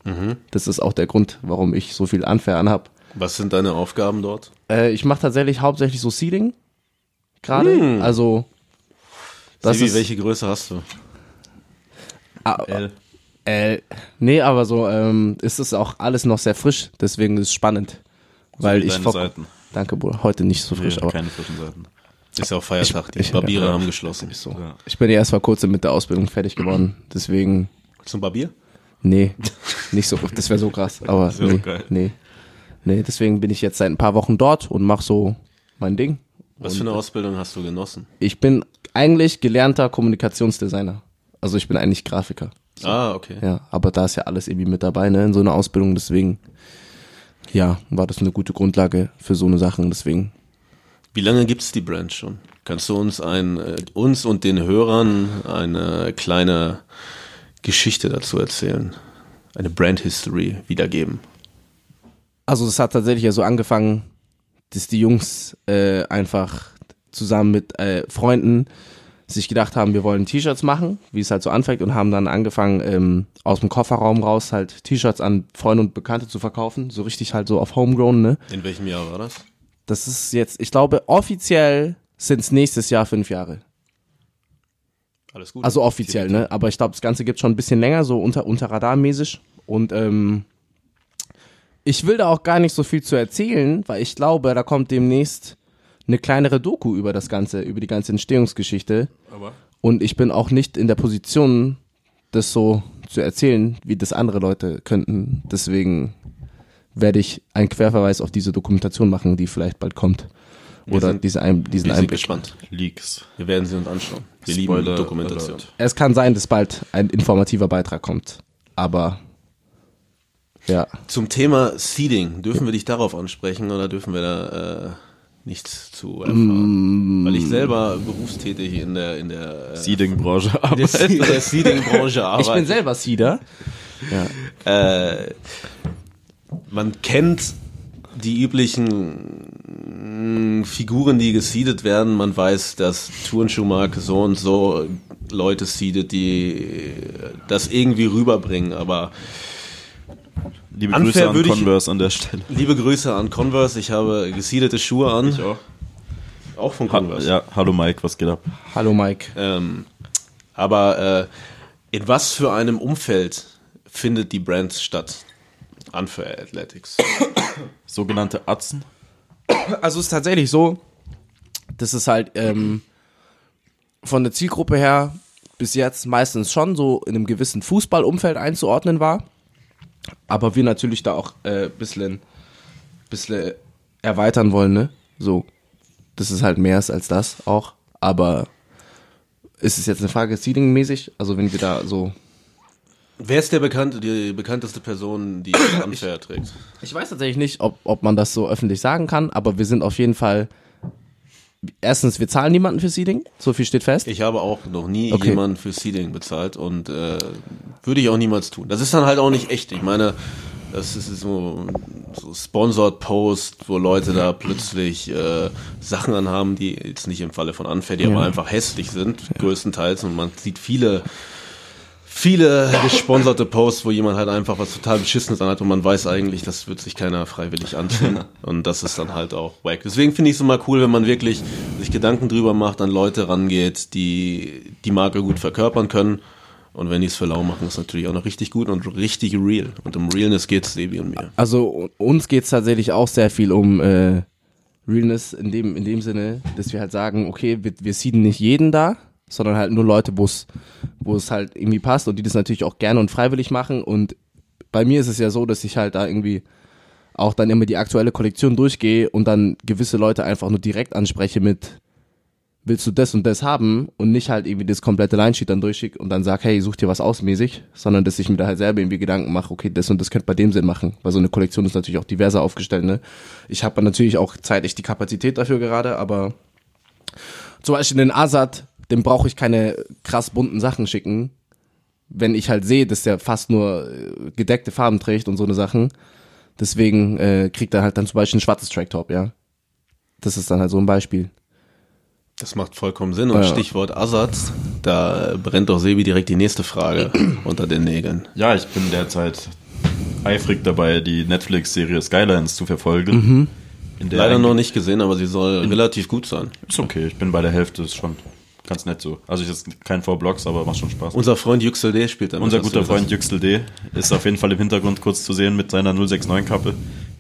Das ist auch der Grund, warum ich so viel Unfair anhab. Was sind deine Aufgaben dort? Äh, ich mache tatsächlich hauptsächlich so Sealing gerade. Also das Sibi, ist welche Größe hast du? ah, L. äh, nee, aber so ähm, ist es auch alles noch sehr frisch, deswegen ist es spannend. Weil ich vor, Seiten. danke Bruder, heute nicht so frisch, Nee, aber keine frischen Seiten. Ist ja auch Feiertag, die ich- Barbiere ja. haben geschlossen. so. Ja. Ich bin ja erst vor kurzem mit der Ausbildung fertig geworden, deswegen Zum Barbier? nee, nicht so, das wäre so krass, aber so nee, geil. nee, nee, deswegen bin ich jetzt seit ein paar Wochen dort und mach so mein Ding. Was für eine Ausbildung hast du genossen? Ich bin eigentlich gelernter Kommunikationsdesigner, also ich bin eigentlich Grafiker. Ah, okay. Ja, aber da ist ja alles irgendwie mit dabei, ne, in so einer Ausbildung, deswegen, ja, war das eine gute Grundlage für so eine Sachen, deswegen. Wie lange gibt's die Brand schon? Kannst du uns ein, äh, uns und den Hörern eine kleine Geschichte dazu erzählen? Eine Brand History wiedergeben? Also es hat tatsächlich ja so angefangen, dass die Jungs äh, einfach zusammen mit äh, Freunden sich gedacht haben, wir wollen T-Shirts machen, wie es halt so anfängt und haben dann angefangen, ähm, aus dem Kofferraum raus halt T-Shirts an Freunde und Bekannte zu verkaufen, so richtig halt so auf Homegrown, ne? In welchem Jahr war das? Das ist jetzt, ich glaube, offiziell sind es nächstes Jahr fünf Jahre. Alles gut. Also offiziell, ne? Aber ich glaube, das Ganze gibt schon ein bisschen länger, so unter, unter Radarmäßig. Und ähm, ich will da auch gar nicht so viel zu erzählen, weil ich glaube, da kommt demnächst eine kleinere Doku über das Ganze, über die ganze Entstehungsgeschichte. Aber Und ich bin auch nicht in der Position, das so zu erzählen, wie das andere Leute könnten. Deswegen werde ich einen Querverweis auf diese Dokumentation machen, die vielleicht bald kommt. Oder sind- diese Ein diesen Wir sind Einblick. gespannt. Leaks. Wir werden sie uns anschauen. Wir Spoiler lieben Dokumentation. alert. Es kann sein, dass bald ein informativer Beitrag kommt. Aber ja. Zum Thema Seeding, dürfen wir dich darauf ansprechen oder dürfen wir da äh, nichts zu erfahren? Weil ich selber berufstätig in der in der, äh, Seeding-Branche arbeite. Der Seeding-Branche Ich bin arbeite. selber Seeder. äh, man kennt die üblichen mh, Figuren, die gesiedet werden. Man weiß, dass Turnschuhmarke so und so Leute seedet, die das irgendwie rüberbringen. Aber Liebe Unfair Grüße an würde ich- Converse an der Stelle. liebe Grüße an Converse. Ich habe gesiedete Schuhe an. auch. Auch von Ha Converse. ja, hallo Mike, was geht ab? Hallo Mike. Ähm, aber äh, in was für einem Umfeld findet die Brand statt? Unfair Athletics. Sogenannte Atzen. Also es ist tatsächlich so, dass es halt ähm, von der Zielgruppe her bis jetzt meistens schon so in einem gewissen Fußballumfeld einzuordnen war. Aber wir natürlich da auch äh, bisschen, bisschen erweitern wollen, ne? So, dass es halt mehr ist als das auch. Aber ist es jetzt eine Frage Seeding-mäßig? Also wenn wir da so Wer ist der bekannte, die bekannteste Person, die Unfair trägt? Ich weiß tatsächlich nicht, ob, ob man das so öffentlich sagen kann, aber wir sind auf jeden Fall. Erstens, wir zahlen niemanden für Seeding, so viel steht fest. Ich habe auch noch nie Okay. jemanden für Seeding bezahlt und äh, würde ich auch niemals tun. Das ist dann halt auch nicht echt. Ich meine, das ist so, so Sponsored Post, wo Leute da plötzlich äh, Sachen anhaben, die jetzt nicht im Falle von Unfair, die aber einfach hässlich sind, größtenteils. Und man sieht viele viele gesponserte Posts, wo jemand halt einfach was total Beschissenes anhat und man weiß eigentlich, das wird sich keiner freiwillig anziehen. und das ist dann halt auch wack. Deswegen finde ich es immer cool, wenn man wirklich sich Gedanken drüber macht, an Leute rangeht, die die Marke gut verkörpern können. Und wenn die es für lau machen, ist natürlich auch noch richtig gut und richtig real. Und um Realness geht's Sebi und mir. Also uns geht's tatsächlich auch sehr viel um äh, Realness in dem, in dem Sinne, dass wir halt sagen, okay, wir, wir seeden nicht jeden da, sondern halt nur Leute, es wo es halt irgendwie passt und die das natürlich auch gerne und freiwillig machen. Und bei mir ist es ja so, dass ich halt da irgendwie auch dann immer die aktuelle Kollektion durchgehe und dann gewisse Leute einfach nur direkt anspreche mit willst du das und das haben und nicht halt irgendwie das komplette Line-Sheet dann durchschicke und dann sag, hey, such dir was aus mäßig, sondern dass ich mir da halt selber irgendwie Gedanken mache, okay, das und das könnte bei dem Sinn machen, weil so eine Kollektion ist natürlich auch diverser aufgestellt, ne? Ich habe natürlich auch zeitlich die Kapazität dafür gerade, aber zum Beispiel den Azad, dem brauche ich keine krass bunten Sachen schicken, wenn ich halt sehe, dass der fast nur äh, gedeckte Farben trägt und so eine Sachen. Deswegen äh, kriegt er halt dann zum Beispiel ein schwarzes Tracktop, ja. Das ist dann halt so ein Beispiel. Das macht vollkommen Sinn. Und Ja. Stichwort Ersatz, da brennt doch Sebi direkt die nächste Frage unter den Nägeln. Ja, ich bin derzeit eifrig dabei, die Netflix-Serie Skylines zu verfolgen. Mhm. In der Leider noch nicht gesehen, aber sie soll relativ gut sein. Ist okay, ich bin bei der Hälfte, ist schon ganz nett so. Also ich ist kein V-Blocks, aber macht schon Spaß. Unser Freund Yüksel D spielt damit. Unser guter. Freund Yüksel D ist auf jeden Fall im Hintergrund kurz zu sehen mit seiner 069-Kappe.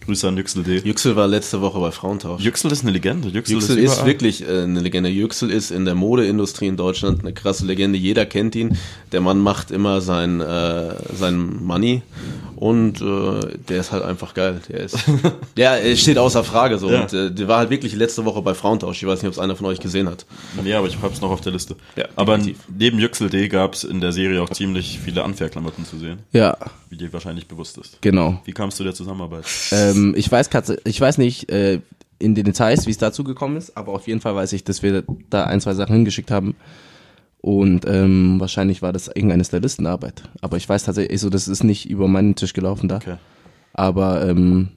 Grüße an Yüksel D. Yüksel war letzte Woche bei Frauentausch. Yüksel ist eine Legende. Yüksel, Yüksel ist, überall. wirklich äh, eine Legende. Yüksel ist in der Modeindustrie in Deutschland eine krasse Legende. Jeder kennt ihn. Der Mann macht immer sein, äh, sein Money und äh, der ist halt einfach geil. Der ist, der er steht außer Frage so. Ja. Und äh, der war halt wirklich letzte Woche bei Frauentausch. Ich weiß nicht, ob es einer von euch gesehen hat. Nee, aber ich hab's noch auf der Liste. Ja, aber definitiv. neben Yüksel D gab's in der Serie auch ziemlich viele Unfair-Klamotten zu sehen, Ja, wie dir wahrscheinlich bewusst ist. genau. Wie kamst du der Zusammenarbeit? Ähm, ich weiß Katze, ich weiß nicht äh, in den Details, wie es dazu gekommen ist, aber auf jeden Fall weiß ich, dass wir da ein, zwei Sachen hingeschickt haben. Und ähm, wahrscheinlich war das irgendeine Stylistenarbeit. Aber ich weiß tatsächlich, so das ist nicht über meinen Tisch gelaufen da. Okay. Aber ähm,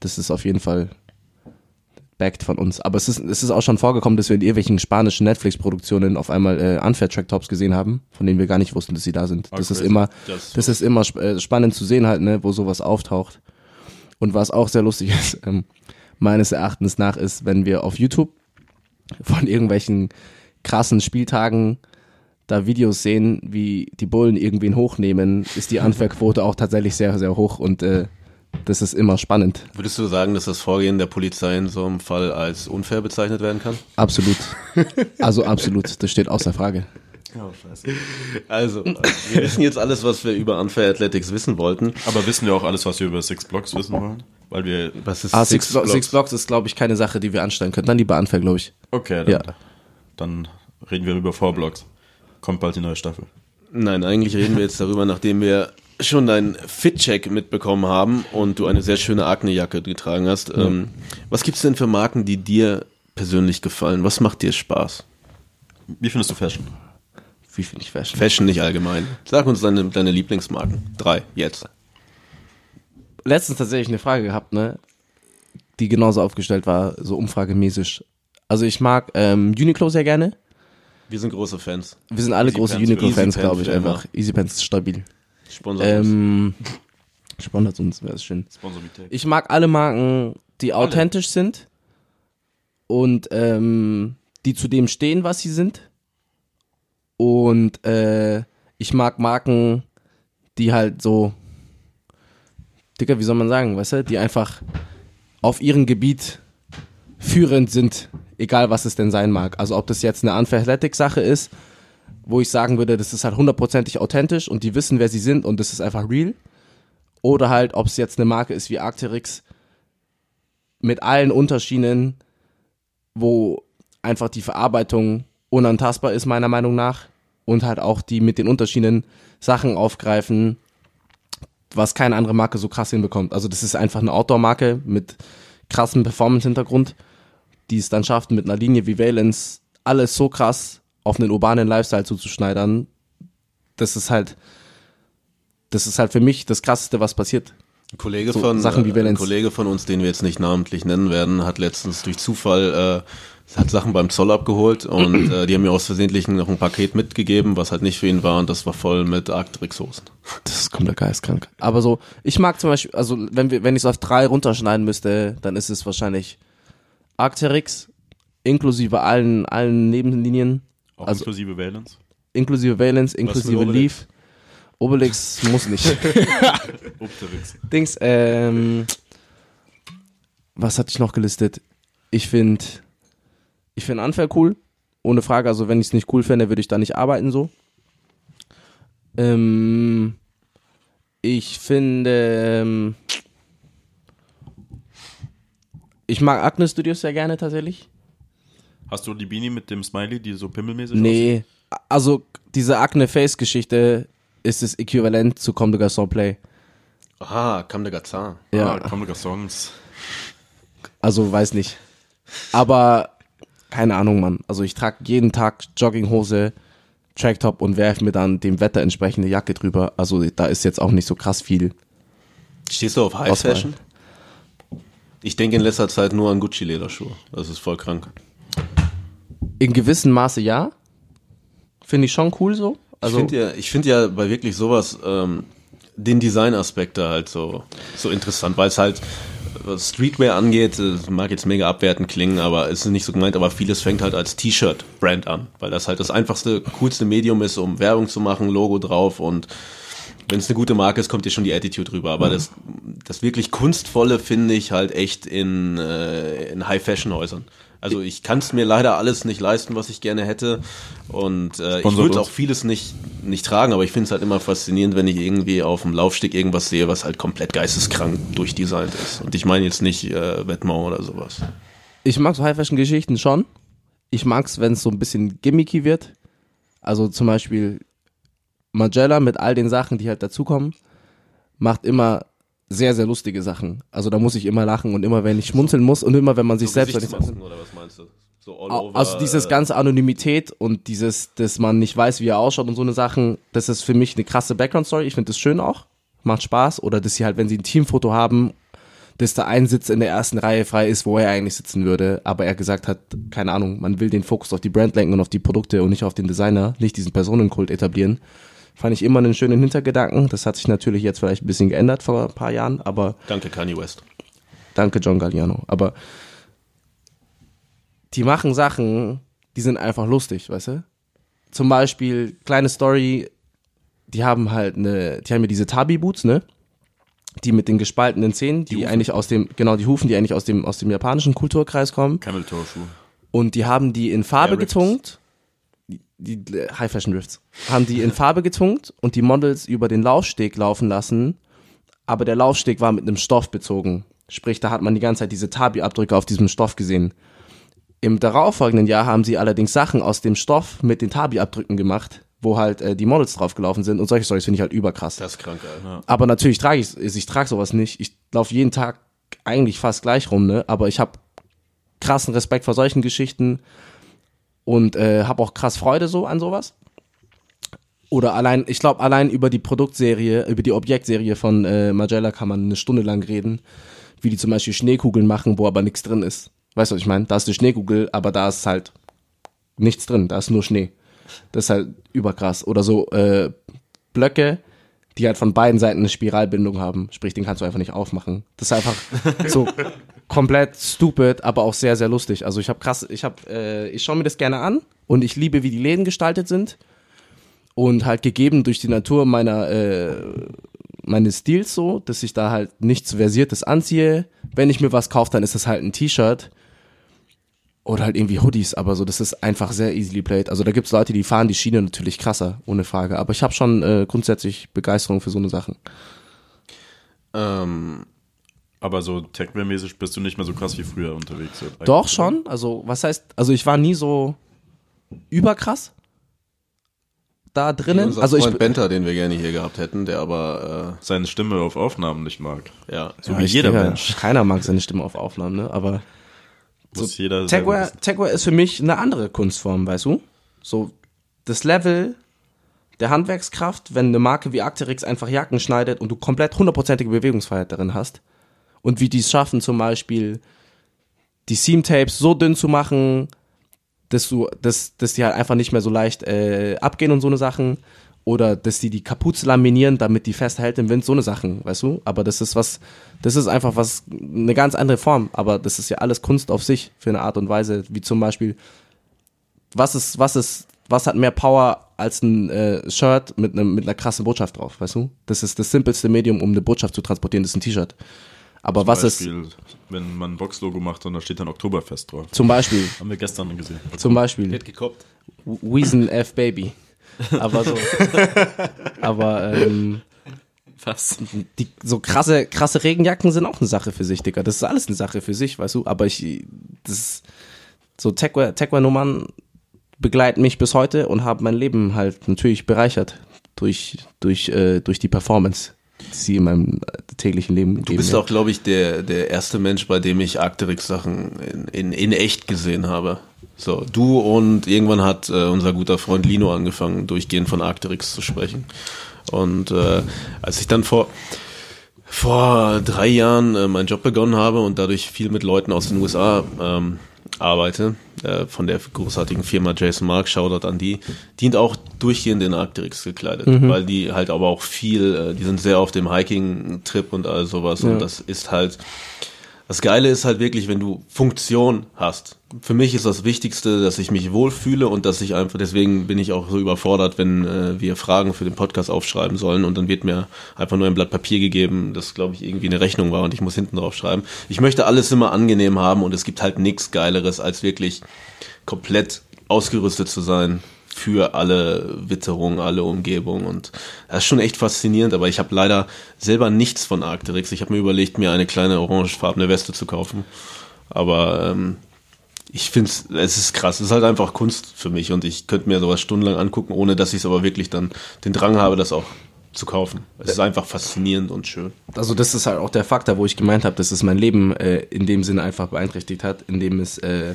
das ist auf jeden Fall backed von uns. Aber es ist, es ist auch schon vorgekommen, dass wir in irgendwelchen spanischen Netflix-Produktionen auf einmal äh, Unfair Track Tops gesehen haben, von denen wir gar nicht wussten, dass sie da sind. Das ist immer, Das- das ist immer sp äh, spannend zu sehen halt, ne, wo sowas auftaucht. Und was auch sehr lustig ist, ähm, meines Erachtens nach, ist, wenn wir auf YouTube von irgendwelchen krassen Spieltagen da Videos sehen, wie die Bullen irgendwen hochnehmen, ist die Unfair-Quote auch tatsächlich sehr, sehr hoch und äh, das ist immer spannend. Würdest du sagen, dass das Vorgehen der Polizei in so einem Fall als unfair bezeichnet werden kann? Absolut. Also absolut, das steht außer Frage. Also, wir wissen jetzt alles, was wir über Unfair Athletics wissen wollten. Aber wissen wir auch alles, was wir über Six Blocks wissen wollen? Weil wir. Was ist Ah, Six, Six, Blocks? Six Blocks ist, glaube ich, keine Sache, die wir anstellen können. Dann lieber Unfair, glaube ich. Okay, dann, Ja. dann reden wir über Four Blocks. Kommt bald die neue Staffel. Nein, eigentlich reden wir jetzt darüber, nachdem wir schon deinen Fit-Check mitbekommen haben und du eine sehr schöne Akne-Jacke getragen hast. Ähm, was gibt's denn für Marken, die dir persönlich gefallen? Was macht dir Spaß? Wie findest du Fashion? Wie finde ich Fashion? Fashion nicht allgemein. Sag uns deine, deine Lieblingsmarken. Drei, jetzt. Letztens tatsächlich eine Frage gehabt, ne? Die genauso aufgestellt war, so umfragemäßig. Also ich mag ähm, Uniqlo sehr gerne. Wir sind große Fans. Wir sind alle Easy große Uniqlo-Fans, glaube ich, für einfach. Easy Pants ist stabil. Sponsor uns. Ähm, sponsert uns, wäre es schön. Sponsor. Ich mag alle Marken, die authentisch sind und ähm, die zu dem stehen, was sie sind. Und äh, ich mag Marken, die halt so, Dicker, wie soll man sagen, weißt du, die einfach auf ihrem Gebiet führend sind, egal was es denn sein mag. Also ob das jetzt eine Unfair Athletic Sache ist, wo ich sagen würde, das ist halt hundertprozentig authentisch und die wissen, wer sie sind und das ist einfach real. Oder halt, ob es jetzt eine Marke ist wie Arcteryx mit allen Unterschieden, wo einfach die Verarbeitung unantastbar ist, meiner Meinung nach. Und halt auch die mit den Unterschieden Sachen aufgreifen, was keine andere Marke so krass hinbekommt. Also das ist einfach eine Outdoor-Marke mit krassem Performance-Hintergrund, die es dann schafft, mit einer Linie wie Valence alles so krass auf einen urbanen Lifestyle zuzuschneidern. Das ist halt, das ist halt für mich das Krasseste, was passiert. Ein Kollege, So von, Sachen wie äh, ein Valence. Kollege von uns, den wir jetzt nicht namentlich nennen werden, hat letztens durch Zufall äh, hat Sachen beim Zoll abgeholt und äh, die haben mir aus Versehentlich noch ein Paket mitgegeben, was halt nicht für ihn war und das war voll mit Arctrix-Soßen. Das ist komplett geistkrank. Aber so, ich mag zum Beispiel, also wenn wir, wenn ich es auf drei runterschneiden müsste, dann ist es wahrscheinlich Arcteryx, inklusive allen, allen Nebenlinien, Auch also- inklusive Valence? inklusive Valence, inklusive Obelix? Leaf. Obelix muss nicht. Opterix. Dings, ähm, was hatte ich noch gelistet? Ich finde, ich finde Unfair cool. Ohne Frage, also wenn ich es nicht cool fände, würde ich da nicht arbeiten so. Ähm, ich finde, ähm, ich mag Acne Studios sehr gerne tatsächlich. Hast du die Beanie mit dem Smiley, die so pimmelmäßig aussieht? Nee, also diese Acne Face Geschichte ist das Äquivalent zu Comme de Garçon Play. Ah, Cam de Gazan. Ja. Ah, komm, Songs. Also weiß nicht. Aber keine Ahnung, Mann. Also ich trage jeden Tag Jogginghose, Tracktop und werfe mir dann dem Wetter entsprechende Jacke drüber. Also da ist jetzt auch nicht so krass viel. Stehst du auf High Auswahl. Fashion? Ich denke in letzter Zeit nur an Gucci-Lederschuhe. Das ist voll krank. In gewissem Maße ja. Finde ich schon cool so. Also ich finde ja, ich finde ja bei wirklich sowas ähm, den Design-Aspekt da halt so, so interessant, weil es halt was Streetwear angeht, äh, mag jetzt mega abwertend klingen, aber es ist nicht so gemeint, aber vieles fängt halt als T-Shirt-Brand an, weil das halt das einfachste, coolste Medium ist, um Werbung zu machen, Logo drauf und wenn es eine gute Marke ist, kommt dir schon die Attitude rüber. Aber das, das wirklich Kunstvolle finde ich halt echt in, äh, in High-Fashion-Häusern. Also ich kann es mir leider alles nicht leisten, was ich gerne hätte. Und äh, ich würde auch vieles nicht, nicht tragen, aber ich finde es halt immer faszinierend, wenn ich irgendwie auf dem Laufsteg irgendwas sehe, was halt komplett geisteskrank durchdesignt ist. Und ich meine jetzt nicht äh, Vetements oder sowas. Ich mag so High-Fashion-Geschichten schon. Ich mag's, wenn es so ein bisschen gimmicky wird. Also zum Beispiel Magella mit all den Sachen, die halt dazukommen, macht immer sehr, sehr lustige Sachen. Also da muss ich immer lachen und immer, wenn ich schmunzeln muss und immer, wenn man sich So selbst... Gesichtsmasken oder was meinst du? So over, Also dieses äh, ganze Anonymität und dieses, dass man nicht weiß, wie er ausschaut und so eine Sachen, das ist für mich eine krasse Background-Story. Ich finde das schön auch. Macht Spaß. Oder dass sie halt, wenn sie ein Teamfoto haben, dass da ein Sitz in der ersten Reihe frei ist, wo er eigentlich sitzen würde, aber er gesagt hat, keine Ahnung, man will den Fokus auf die Brand lenken und auf die Produkte und nicht auf den Designer, nicht diesen Personenkult etablieren. Fand ich immer einen schönen Hintergedanken. Das hat sich natürlich jetzt vielleicht ein bisschen geändert vor ein paar Jahren, aber Danke, Kanye West. Danke, John Galliano. Aber die machen Sachen, die sind einfach lustig, weißt du? Zum Beispiel, kleine Story, die haben halt eine, die haben ja diese Tabi-Boots, ne? Die mit den gespaltenen Zähnen, die, eigentlich aus dem, genau, die Hufen, die eigentlich aus dem, aus dem japanischen Kulturkreis kommen. Camel Toe Schuh. Und die haben die in Farbe Air getunkt. Die, High Fashion Rifts. Haben die in Farbe getunkt und die Models über den Laufsteg laufen lassen. Aber der Laufsteg war mit einem Stoff bezogen. Sprich, da hat man die ganze Zeit diese Tabi-Abdrücke auf diesem Stoff gesehen. Im darauffolgenden Jahr haben sie allerdings Sachen aus dem Stoff mit den Tabi-Abdrücken gemacht, wo halt äh, die Models draufgelaufen sind. Und solche Stories finde ich halt überkrass. Das ist krank, Alter. Aber natürlich trage ich ich trage sowas nicht. Ich laufe jeden Tag eigentlich fast gleich rum, ne? Aber ich habe krassen Respekt vor solchen Geschichten und äh, habe auch krass Freude so an sowas. Oder allein, ich glaube, allein über die Produktserie, über die Objektserie von äh, Magella kann man eine Stunde lang reden, wie die zum Beispiel Schneekugeln machen, wo aber nichts drin ist. Weißt du, was ich meine? Da ist eine Schneekugel, aber da ist halt nichts drin, da ist nur Schnee. Das ist halt überkrass. Oder so äh, Blöcke, die halt von beiden Seiten eine Spiralbindung haben. Sprich, den kannst du einfach nicht aufmachen. Das ist einfach so komplett stupid, aber auch sehr, sehr lustig. Also ich habe krass, ich habe, äh, ich schaue mir das gerne an und ich liebe, wie die Läden gestaltet sind. Und halt gegeben durch die Natur meiner, äh, meines Stils so, dass ich da halt nichts Versiertes anziehe. Wenn ich mir was kaufe, dann ist das halt ein T-Shirt. Oder halt irgendwie Hoodies, aber so, das ist einfach sehr easily played. Also da gibt's Leute, die fahren die Schiene natürlich krasser, ohne Frage. Aber ich habe schon äh, grundsätzlich Begeisterung für so eine Sachen. Ähm, Aber so Techwear-mäßig bist du nicht mehr so krass wie früher unterwegs. Doch schon, also was heißt, also ich war nie so überkrass da drinnen. unser Also ich, Freund Benter, den wir gerne hier gehabt hätten, der aber, Seine Stimme auf Aufnahmen nicht mag. äh, ja, So ja, wie ich jeder denke, Mensch. Keiner mag seine Stimme auf Aufnahmen, ne? Aber Muss jeder selber Techwear. Techwear ist für mich eine andere Kunstform, weißt du? So das Level der Handwerkskraft, wenn eine Marke wie Arcteryx einfach Jacken schneidet und du komplett hundertprozentige Bewegungsfreiheit darin hast und wie die es schaffen, zum Beispiel die Seam-Tapes so dünn zu machen, dass du, dass, dass die halt einfach nicht mehr so leicht äh, abgehen und so eine Sachen. Oder dass die die Kapuze laminieren, damit die festhält im Wind, so eine Sachen, weißt du? Aber das ist was, das ist einfach was, eine ganz andere Form. Aber das ist ja alles Kunst auf sich für eine Art und Weise, wie zum Beispiel, was ist, was ist, was hat mehr Power als ein äh, Shirt mit, einem mit einer krassen Botschaft drauf, weißt du? Das ist das simpelste Medium, um eine Botschaft zu transportieren, das ist ein T-Shirt. Aber was ist, Beispiel, wenn man ein Boxlogo macht und da steht dann Oktoberfest drauf. zum Beispiel, Haben wir gestern gesehen. zum Beispiel, wird gekoppt. Weason F Baby. Aber so. aber ähm, Was? die so krasse, krasse Regenjacken sind auch eine Sache für sich, Digga. Das ist alles eine Sache für sich, weißt du. Aber ich, das ist, so Techwear, Techwear-Nummern begleiten mich bis heute und haben mein Leben halt natürlich bereichert durch, durch, äh, durch die Performance, sie in meinem täglichen Leben Du bist auch, glaube ich, der, der erste Mensch, bei dem ich Arcteryx-Sachen in, in, in echt gesehen habe. So, du und irgendwann hat äh, unser guter Freund Lino angefangen, durchgehend von Arcteryx zu sprechen. Und äh, als ich dann vor, vor drei Jahren äh, meinen Job begonnen habe und dadurch viel mit Leuten aus den USA ähm, arbeite, äh, von der großartigen Firma Jason Mark, Shoutout an die, dient auch durchgehend in Arcteryx gekleidet, weil die halt aber auch viel, äh, die sind sehr auf dem Hiking-Trip und all sowas. Ja. und das ist halt Das Geile ist halt wirklich, wenn du Funktion hast. Für mich ist das Wichtigste, dass ich mich wohlfühle und dass ich einfach, deswegen bin ich auch so überfordert, wenn äh, wir Fragen für den Podcast aufschreiben sollen und dann wird mir einfach nur ein Blatt Papier gegeben, das glaube ich irgendwie eine Rechnung war und ich muss hinten drauf schreiben. Ich möchte alles immer angenehm haben und es gibt halt nichts Geileres, als wirklich komplett ausgerüstet zu sein für alle Witterungen, alle Umgebungen und das ist schon echt faszinierend, aber ich habe leider selber nichts von Arcteryx. Ich habe mir überlegt, mir eine kleine orangefarbene Weste zu kaufen, aber ähm, ich finde es ist krass, es ist halt einfach Kunst für mich und ich könnte mir sowas stundenlang angucken, ohne dass ich es aber wirklich dann den Drang habe, das auch zu kaufen. Es ist einfach faszinierend und schön. Also das ist halt auch der Faktor, wo ich gemeint habe, dass es mein Leben äh, in dem Sinne einfach beeinträchtigt hat, indem es äh,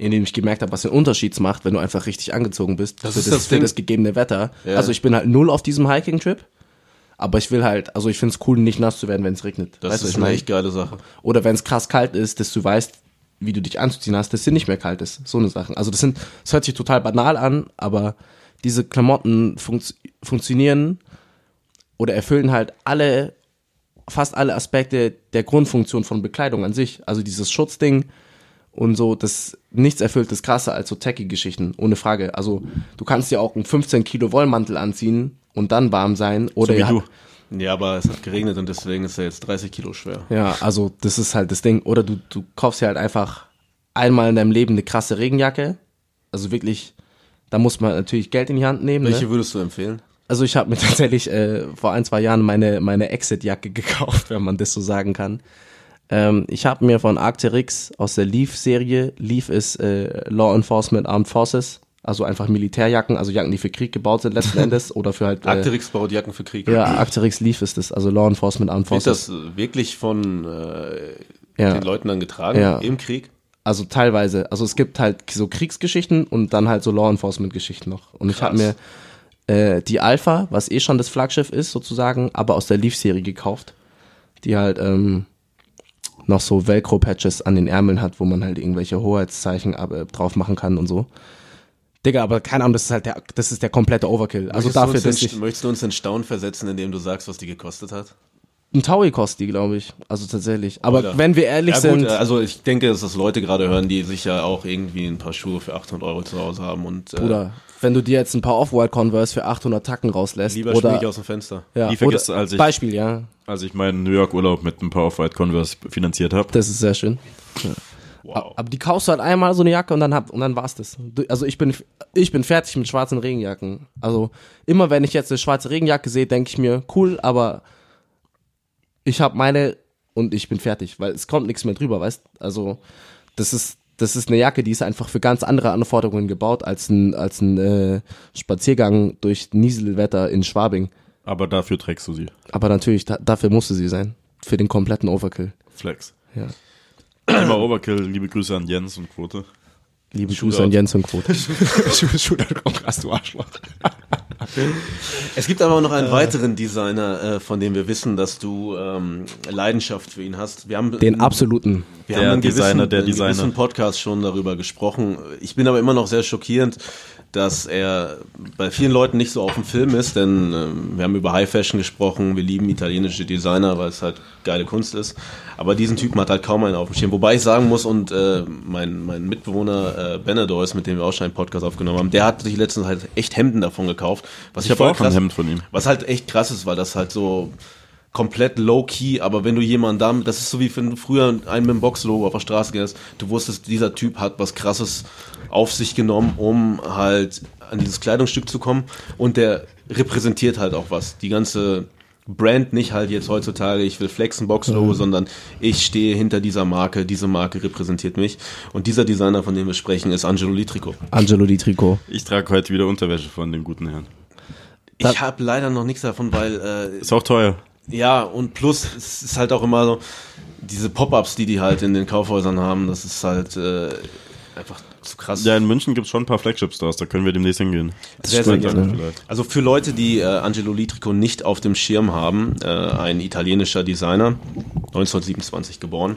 indem ich gemerkt habe, was den Unterschied macht, wenn du einfach richtig angezogen bist Das für, ist das, das für das gegebene Wetter. Ja. Also ich bin halt null auf diesem Hiking-Trip, aber ich will halt, also ich finde es cool, nicht nass zu werden, wenn es regnet. Das weißt ist eine echt geile Sache. Oder wenn es krass kalt ist, dass du weißt, wie du dich anzuziehen hast, dass es nicht mehr kalt ist. So eine Sachen. Also das sind, das hört sich total banal an, aber diese Klamotten funkt, funktionieren oder erfüllen halt alle, fast alle Aspekte der Grundfunktion von Bekleidung an sich. Also dieses Schutzding und so, das nichts erfüllt das krasser als so Techie-Geschichten, ohne Frage. Also du kannst dir auch einen 15 Kilo Wollmantel anziehen und dann warm sein. Oder So wie ihr du. Ja, aber es hat geregnet und deswegen ist er jetzt 30 Kilo schwer. Ja, also das ist halt das Ding. Oder du, du kaufst dir halt einfach einmal in deinem Leben eine krasse Regenjacke. Also wirklich, da muss man natürlich Geld in die Hand nehmen. Welche Ne? würdest du empfehlen? Also ich habe mir tatsächlich äh, vor ein, zwei Jahren meine, meine Exit-Jacke gekauft, wenn man das so sagen kann. Ähm, ich habe mir von Arcteryx aus der Leaf-Serie, Leaf ist äh, Law Enforcement Armed Forces, also einfach Militärjacken, also Jacken, die für Krieg gebaut sind letzten Endes oder für halt... Äh, Arcteryx baut Jacken für Krieg. ja, Arcteryx Leaf ist das, also Law Enforcement Armed Forces. das äh, wirklich von äh, Ja. den Leuten dann getragen Ja. im Krieg? Also teilweise. Also es gibt halt so Kriegsgeschichten und dann halt so Law Enforcement Geschichten noch. Und ich habe mir äh, die Alpha, was eh schon das Flaggschiff ist sozusagen, aber aus der Leaf-Serie gekauft, die halt ähm, noch so Velcro-Patches an den Ärmeln hat, wo man halt irgendwelche Hoheitszeichen äh, drauf machen kann und so. Digga, aber keine Ahnung, das ist halt der, das ist der komplette Overkill. Also Möchtest dafür, du uns in, ich, möchtest du uns in Staunen versetzen, indem du sagst, was die gekostet hat? Ein Taui kostet die, glaube ich. Also tatsächlich. Aber Alter. wenn wir ehrlich ja, sind, gut, äh, also ich denke, dass das Leute gerade hören, die sich ja auch irgendwie ein paar Schuhe für 800 Euro zu Hause haben und äh, Bruder, wenn du dir jetzt ein paar Off-White Converse für 800 Tacken rauslässt, lieber oder ich aus dem Fenster. Ja, vergisst, oder, als ich- Beispiel, ja. Als ich meinen New York Urlaub mit ein paar Off-White Converse finanziert habe. Das ist sehr schön. Wow. Aber die kaufst du halt einmal so eine Jacke und dann hab, und dann war's das. Also ich bin ich bin fertig mit schwarzen Regenjacken. Also immer wenn ich jetzt eine schwarze Regenjacke sehe, denke ich mir cool, aber ich habe meine und ich bin fertig, weil es kommt nichts mehr drüber, weißt? Also das ist das ist eine Jacke, die ist einfach für ganz andere Anforderungen gebaut als ein als ein äh, Spaziergang durch Nieselwetter in Schwabing. Aber dafür trägst du sie. Aber natürlich da, dafür musste sie sein für den kompletten Overkill. Flex. Ja. Immer Overkill, liebe Grüße an Jens und Quote. Liebe Shootout. Grüße an Jens und Quote. Shootout, komm, krass, du Arschloch. Es gibt aber noch einen weiteren Designer, äh, von dem wir wissen, dass du ähm, Leidenschaft für ihn hast. Wir haben Den absoluten. Wir Der haben einen Designer, gewissen, der einen Designer. gewissen Podcast schon darüber gesprochen. Ich bin aber immer noch sehr schockierend, dass er bei vielen Leuten nicht so auf dem Film ist, denn ähm, wir haben über High Fashion gesprochen, wir lieben italienische Designer, weil es halt geile Kunst ist. Aber diesen Typen hat halt kaum einen auf dem Schirm. Wobei ich sagen muss, und äh, mein, mein Mitbewohner äh, Benedors, mit dem wir auch schon einen Podcast aufgenommen haben, der hat sich letztens halt echt Hemden davon gekauft. Was Ich habe voll auch ein Hemd von ihm. was halt echt krass ist, weil das halt so komplett low-key, aber wenn du jemanden da, das ist so wie wenn du früher einen mit dem Box-Logo auf der Straße gehst, du wusstest, dieser Typ hat was krasses auf sich genommen, um halt an dieses Kleidungsstück zu kommen und der repräsentiert halt auch was. Die ganze Brand nicht halt jetzt heutzutage, ich will flexen Box-Logo, sondern ich stehe hinter dieser Marke, diese Marke repräsentiert mich. Und dieser Designer, von dem wir sprechen, ist Angelo Litrico. Angelo Di Trico. Ich trage heute wieder Unterwäsche von dem guten Herrn. Ich habe leider noch nichts davon, weil äh, Ist auch teuer. Ja, und plus, es ist halt auch immer so, diese Pop-Ups, die die halt in den Kaufhäusern haben, das ist halt äh, einfach zu krass. Ja, in München gibt's schon ein paar Flagship-Stores, da können wir demnächst hingehen. sehr, sehr stimmt, gerne. Also für Leute, die äh, Angelo Litrico nicht auf dem Schirm haben, äh, ein italienischer Designer, 1927 geboren,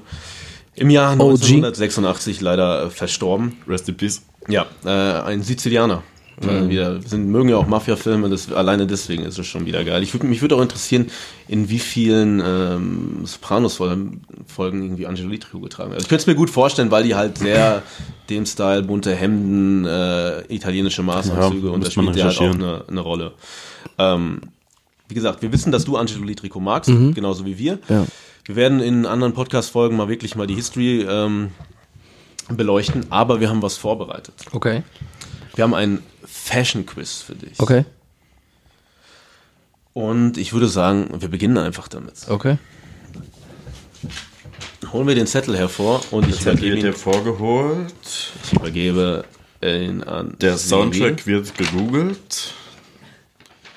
im Jahr 1986 leider äh, verstorben. Rest in Peace. Ja, äh, ein Sizilianer. Weil wir sind, mögen ja auch Mafia-Filme, das, alleine deswegen ist es schon wieder geil. Ich würd, mich würde auch interessieren, in wie vielen ähm, Sopranos-Folgen Folgen irgendwie Angelo Litrio getragen wird. Also ich könnte es mir gut vorstellen, weil die halt sehr dem Style, bunte Hemden, äh, italienische Maßanzüge Ja, und da muss man spielt der halt auch eine, eine Rolle. Ähm, wie gesagt, wir wissen, dass du Angelo Litrico magst, genauso wie wir. Ja. Wir werden in anderen Podcast-Folgen mal wirklich mal die History ähm, beleuchten, aber wir haben was vorbereitet. Okay. Wir haben ein Fashion-Quiz für dich. Okay. Und ich würde sagen, wir beginnen einfach damit. Okay. Holen wir den Zettel hervor und ich übergebe, ihn, vorgeholt. ich übergebe ihn an Der Sebi. Soundtrack wird gegoogelt.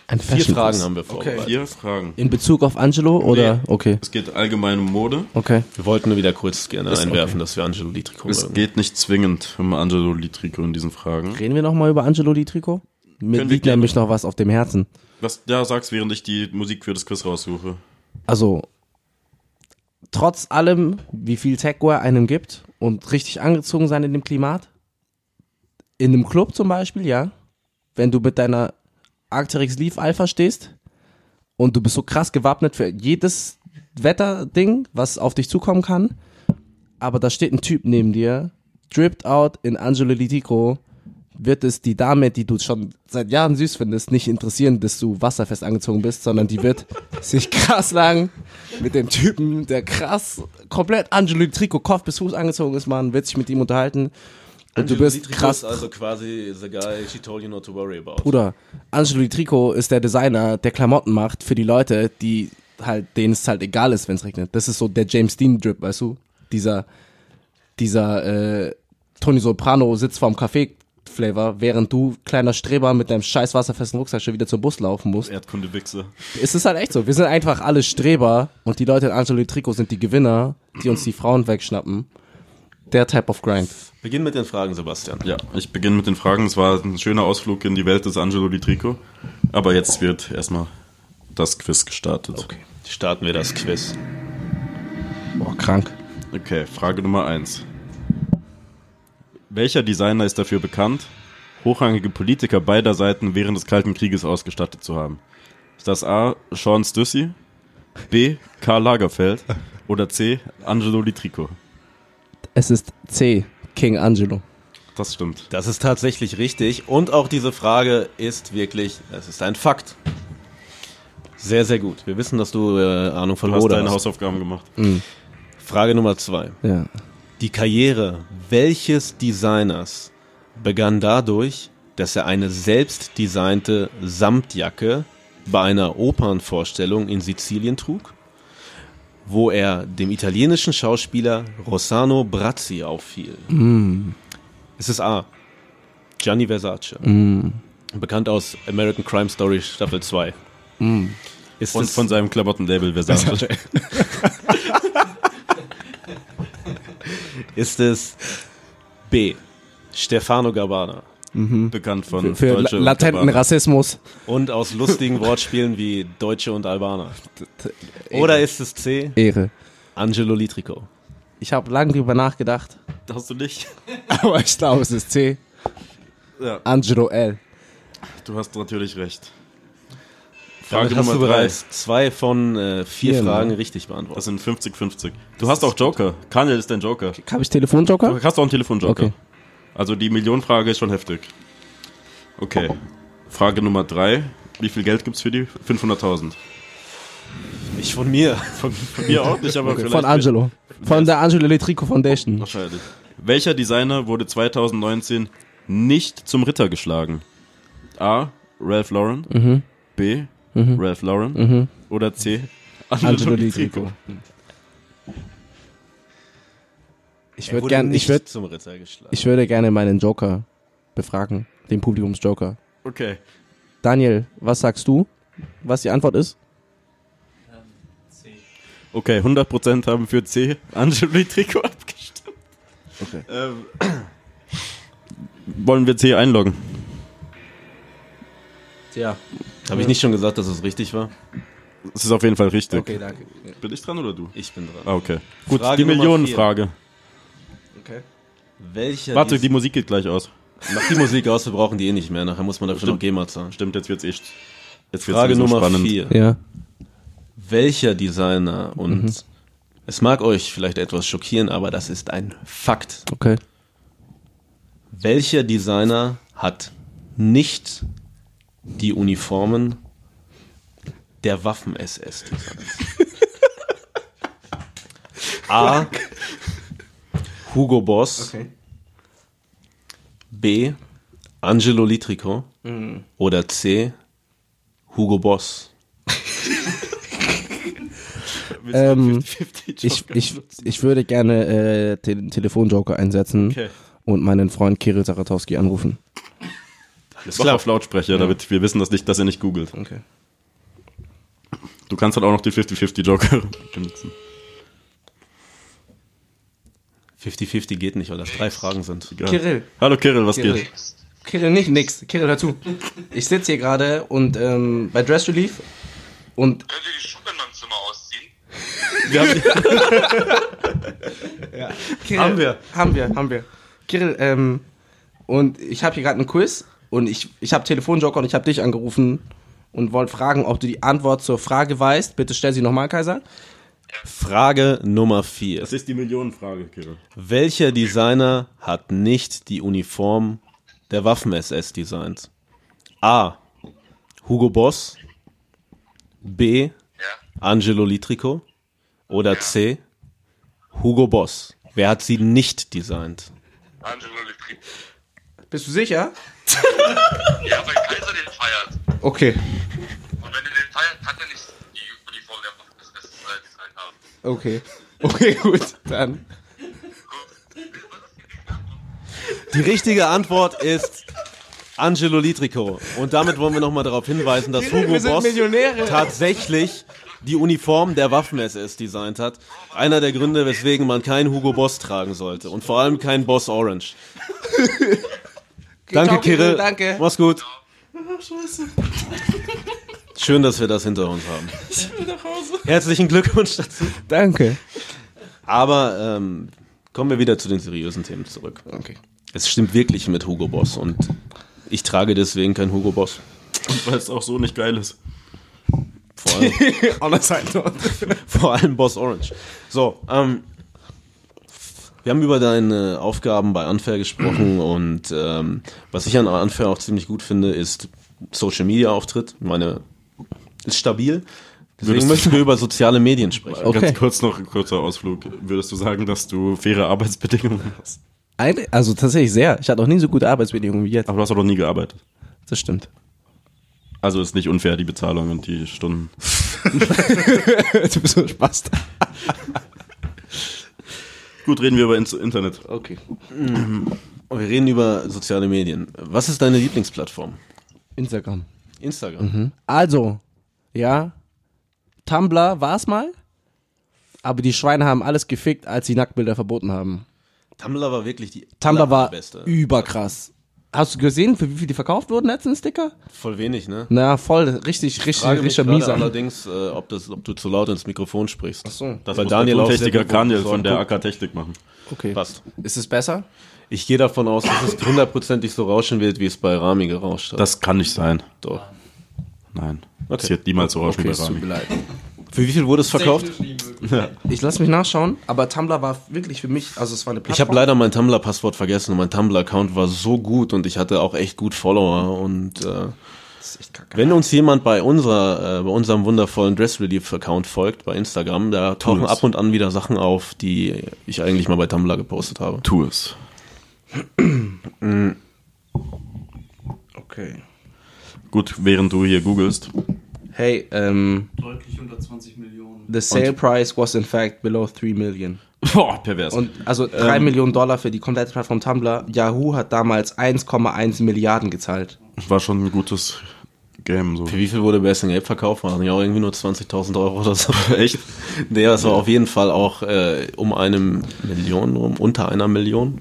Ein Vier Fashion Fragen haben wir vorbereitet. Vier Fragen. In Bezug auf Angelo oder? Okay. Es geht allgemein um Mode. Okay. Wir wollten nur wieder kurz gerne Ist einwerfen, dass wir Angelo Litrico Es mögen. geht nicht zwingend um Angelo Litrico in diesen Fragen. Reden wir nochmal über Angelo Litrico? Mir Können liegt nämlich noch was auf dem Herzen. Was ja sagst, während ich die Musik für das Quiz raussuche. Also, trotz allem, wie viel Techwear einem gibt und richtig angezogen sein in dem Klimat, in einem Club zum Beispiel, ja, wenn du mit deiner Arcteryx Leaf Alpha stehst und du bist so krass gewappnet für jedes Wetterding, was auf dich zukommen kann, aber da steht ein Typ neben dir, dripped out in Angelo Litico, wird es die Dame, die du schon seit Jahren süß findest, nicht interessieren, dass du wasserfest angezogen bist, sondern die wird sich krass lang mit dem Typen, der krass komplett Angelo Litico Kopf bis Fuß angezogen ist, man wird sich mit ihm unterhalten. Angelo du bist Litrico krass ist also quasi the guy she told you not to worry about. Bruder, Angelo Di Trico ist der Designer, der Klamotten macht für die Leute, die halt, denen es halt egal ist, wenn es regnet. Das ist so der James Dean Drip, weißt du? Dieser, dieser, äh, Tony Soprano sitzt vorm Café Flavor, während du, kleiner Streber, mit deinem scheiß wasserfesten Rucksack schon wieder zum Bus laufen musst. Erdkunde-Wichse. Es ist halt echt so. Wir sind einfach alle Streber und die Leute in Angelo Di Trico sind die Gewinner, die uns die Frauen wegschnappen. Der Type of Grind. Beginn mit den Fragen, Sebastian. Ja, ich beginne mit den Fragen. Es war ein schöner Ausflug in die Welt des Angelo Litrico. Aber jetzt wird erstmal das Quiz gestartet. Okay. Starten wir das Quiz. Boah, krank. Okay, Frage Nummer eins. Welcher Designer ist dafür bekannt, hochrangige Politiker beider Seiten während des Kalten Krieges ausgestattet zu haben? Ist das A. Sean Stussy, B. Karl Lagerfeld oder C. Angelo Litrico? Es ist C. King Angelo. Das stimmt. Das ist tatsächlich richtig. Und auch diese Frage ist wirklich, es ist ein Fakt. Sehr, sehr gut. Wir wissen, dass du äh, Ahnung von Du hast deine hast. Hausaufgaben gemacht. Frage Nummer zwei. Ja. Die Karriere welches Designers begann dadurch, dass er eine selbst designte Samtjacke bei einer Opernvorstellung in Sizilien trug, wo er dem italienischen Schauspieler Rossano Brazzi auffiel. Es ist A. Gianni Versace. Bekannt aus American Crime Story Staffel 2. Ist Und von seinem Klamottenlabel Versace. Ist es B. Stefano Gabbana. Bekannt von Für Deutsche la und latenten. Rassismus. Und aus lustigen Wortspielen wie Deutsche und Albaner. Oder ist es C. Ehre. Angelo Litrico? Ich habe lange drüber nachgedacht, Hast du nicht? aber ich glaube, es ist C. Ja, Angelo L. du hast natürlich recht. Damit Frage hast Nummer du drei. bereits zwei von äh, vier Vier, ne? Fragen richtig beantwortet. Das sind 50-50. Du hast auch Joker. Kanye ist dein Joker. Habe ich Telefonjoker? Du hast auch einen Telefonjoker. Okay. Also die Millionenfrage ist schon heftig. Okay. Frage Nummer drei. Wie viel Geld gibt's für die? 500.000. Nicht von mir. Von, von mir auch nicht, aber Okay, vielleicht. Von Angelo. Von der Angelo Letrico Foundation. Wahrscheinlich. Welcher Designer wurde 2019 nicht zum Ritter geschlagen? A. Ralph Lauren. Mhm. B. Ralph Lauren. Oder C. Angelo Letrico. Ich würde wurde gern, nicht ich würde, zum Ritter geschlagen. ich würde gerne meinen Joker befragen, den Publikumsjoker. Okay. Daniel, was sagst du? Was die Antwort ist? Okay, 100% haben für C. Angelo Letrico abgestimmt. Okay. Ähm, wollen wir C einloggen? Ja. Habe ich nicht schon gesagt, dass es richtig war? Das ist auf jeden Fall richtig. Okay, danke. Bin ich dran oder du? Ich bin dran. Ah, okay. Gut, Frage die Millionenfrage. Okay. Welcher Warte, die Musik geht gleich aus. Mach die Musik aus, wir brauchen die eh nicht mehr. Nachher muss man dafür noch GEMA zahlen. Stimmt, jetzt wird's eh. Jetzt wird's Frage sowieso Nummer spannend. vier. Ja. Welcher Designer und es mag euch vielleicht etwas schockieren, aber das ist ein Fakt. Okay. Welcher Designer hat nicht die Uniformen der Waffen-SS-Designs? A. Hugo Boss. B. Angelo Litrico. Oder C. Hugo Boss. Ähm, ich, ich, ich würde gerne äh, den Telefonjoker einsetzen Okay. und meinen Freund Kirill Saratowski anrufen. Jetzt mach auf Lautsprecher, damit wir wissen, dass, nicht, dass er nicht googelt. Okay. Du kannst halt auch noch die 50-50 Joker benutzen. 50-50 geht nicht, weil das drei Fragen sind. Egal. Kirill. Hallo Kirill, was Kirill. geht? Kirill, nicht nix. Kirill, hör zu. Ich sitze hier gerade und ähm, bei Dress Relief und Könnt ihr die Schuhe in meinem Zimmer ausziehen? Kirill, Haben wir. Haben wir, haben wir. Kirill, ähm, und ich habe hier gerade einen Quiz und ich, ich habe Telefonjoker und ich habe dich angerufen und wollte fragen, ob du die Antwort zur Frage weißt. Bitte stell sie nochmal, Kaiser. Frage Nummer 4. Das ist die Millionenfrage, Kirill. Welcher Designer hat nicht die Uniform der Waffen-SS designt? A. Hugo Boss. B. Ja. Angelo Litrico. Oder C. Hugo Boss. Wer hat sie nicht designt? Angelo Litri. Bist du sicher? Ja, weil Kaiser den feiert. Okay. Und wenn er den feiert, kann er nicht die Uniform der Waffen des Westens äh, designt haben. Okay. Okay, gut. Dann. Die richtige Antwort ist Angelo Litrico. Und damit wollen wir nochmal darauf hinweisen, dass Hugo Boss tatsächlich die Uniform der Waffen-SS designt hat. Einer der Gründe, weswegen man keinen Hugo Boss tragen sollte. Und vor allem keinen Boss Orange. Danke, Kirill, danke. Mach's gut. Schön, dass wir das hinter uns haben. Herzlichen Glückwunsch dazu. Danke. Aber ähm, kommen wir wieder zu den seriösen Themen zurück. Okay. Es stimmt wirklich mit Hugo Boss und ich trage deswegen kein Hugo Boss. Weil es auch so nicht geil ist. Vor allem, On a side note. vor allem Boss Orange. So, ähm, wir haben über deine Aufgaben bei Unfair gesprochen und ähm, was ich an Unfair auch ziemlich gut finde, ist Social Media Auftritt. Ich Meine ist stabil. Deswegen Würdest möchten wir über soziale Medien sprechen. Okay. Ganz kurz noch ein kurzer Ausflug. Würdest du sagen, dass du faire Arbeitsbedingungen hast? Eine, also tatsächlich sehr. Ich hatte auch nie so gute Arbeitsbedingungen wie jetzt. Aber du hast doch noch nie gearbeitet. Das stimmt. Also ist nicht unfair die Bezahlung und die Stunden. du bist so ein Spaß. Gut, reden wir über Internet. Okay. Und wir reden über soziale Medien. Was ist deine Lieblingsplattform? Instagram. Instagram. Also, ja, Tumblr war es mal, aber die Schweine haben alles gefickt, als sie Nacktbilder verboten haben. Tumblr war wirklich die Tumblr war beste. überkrass. Hast du gesehen, für wie viel die verkauft wurden, letzten Sticker? Voll wenig, ne? Na, voll, richtig, richtig, Frage richtig gerade mies. allerdings, äh, ob, das, ob du zu laut ins Mikrofon sprichst. Ach so. Das Weil Daniel auch gut Daniel von der. AK Technik machen. Okay. Passt. Ist es besser? Ich gehe davon aus, dass es hundertprozentig so rauschen wird, wie es bei Rami gerauscht hat. Das kann nicht sein. Doch. Nein. Das wird niemals so rauschen Okay, bei tut Rami. mir leid. Für wie viel wurde es verkauft? Ich lass mich nachschauen, aber Tumblr war wirklich für mich, also es war eine Ich Plattform. habe leider mein Tumblr-Passwort vergessen und mein Tumblr-Account war so gut und ich hatte auch echt gut Follower und äh, Das ist echt kacke. wenn uns jemand bei unserer, äh, bei unserem wundervollen Dress Relief Account folgt bei Instagram, da tauchen es. ab und an wieder Sachen auf, die ich eigentlich mal bei Tumblr gepostet habe. Tu es. Okay. Gut, während du hier googelst. Hey, ähm, Deutlich unter 20 Millionen. the sale price was in fact below 3 million. Boah, pervers. Und also 3 Millionen Dollar für die komplette Plattform Tumblr. Yahoo hat damals 1,1 Milliarden gezahlt. war schon ein gutes Game. So. Für wie viel wurde Basing Ape verkauft? Waren ja auch irgendwie nur 20.000 Euro oder so. Echt? Nee, das war auf jeden Fall auch äh, um eine Million, um unter einer Million.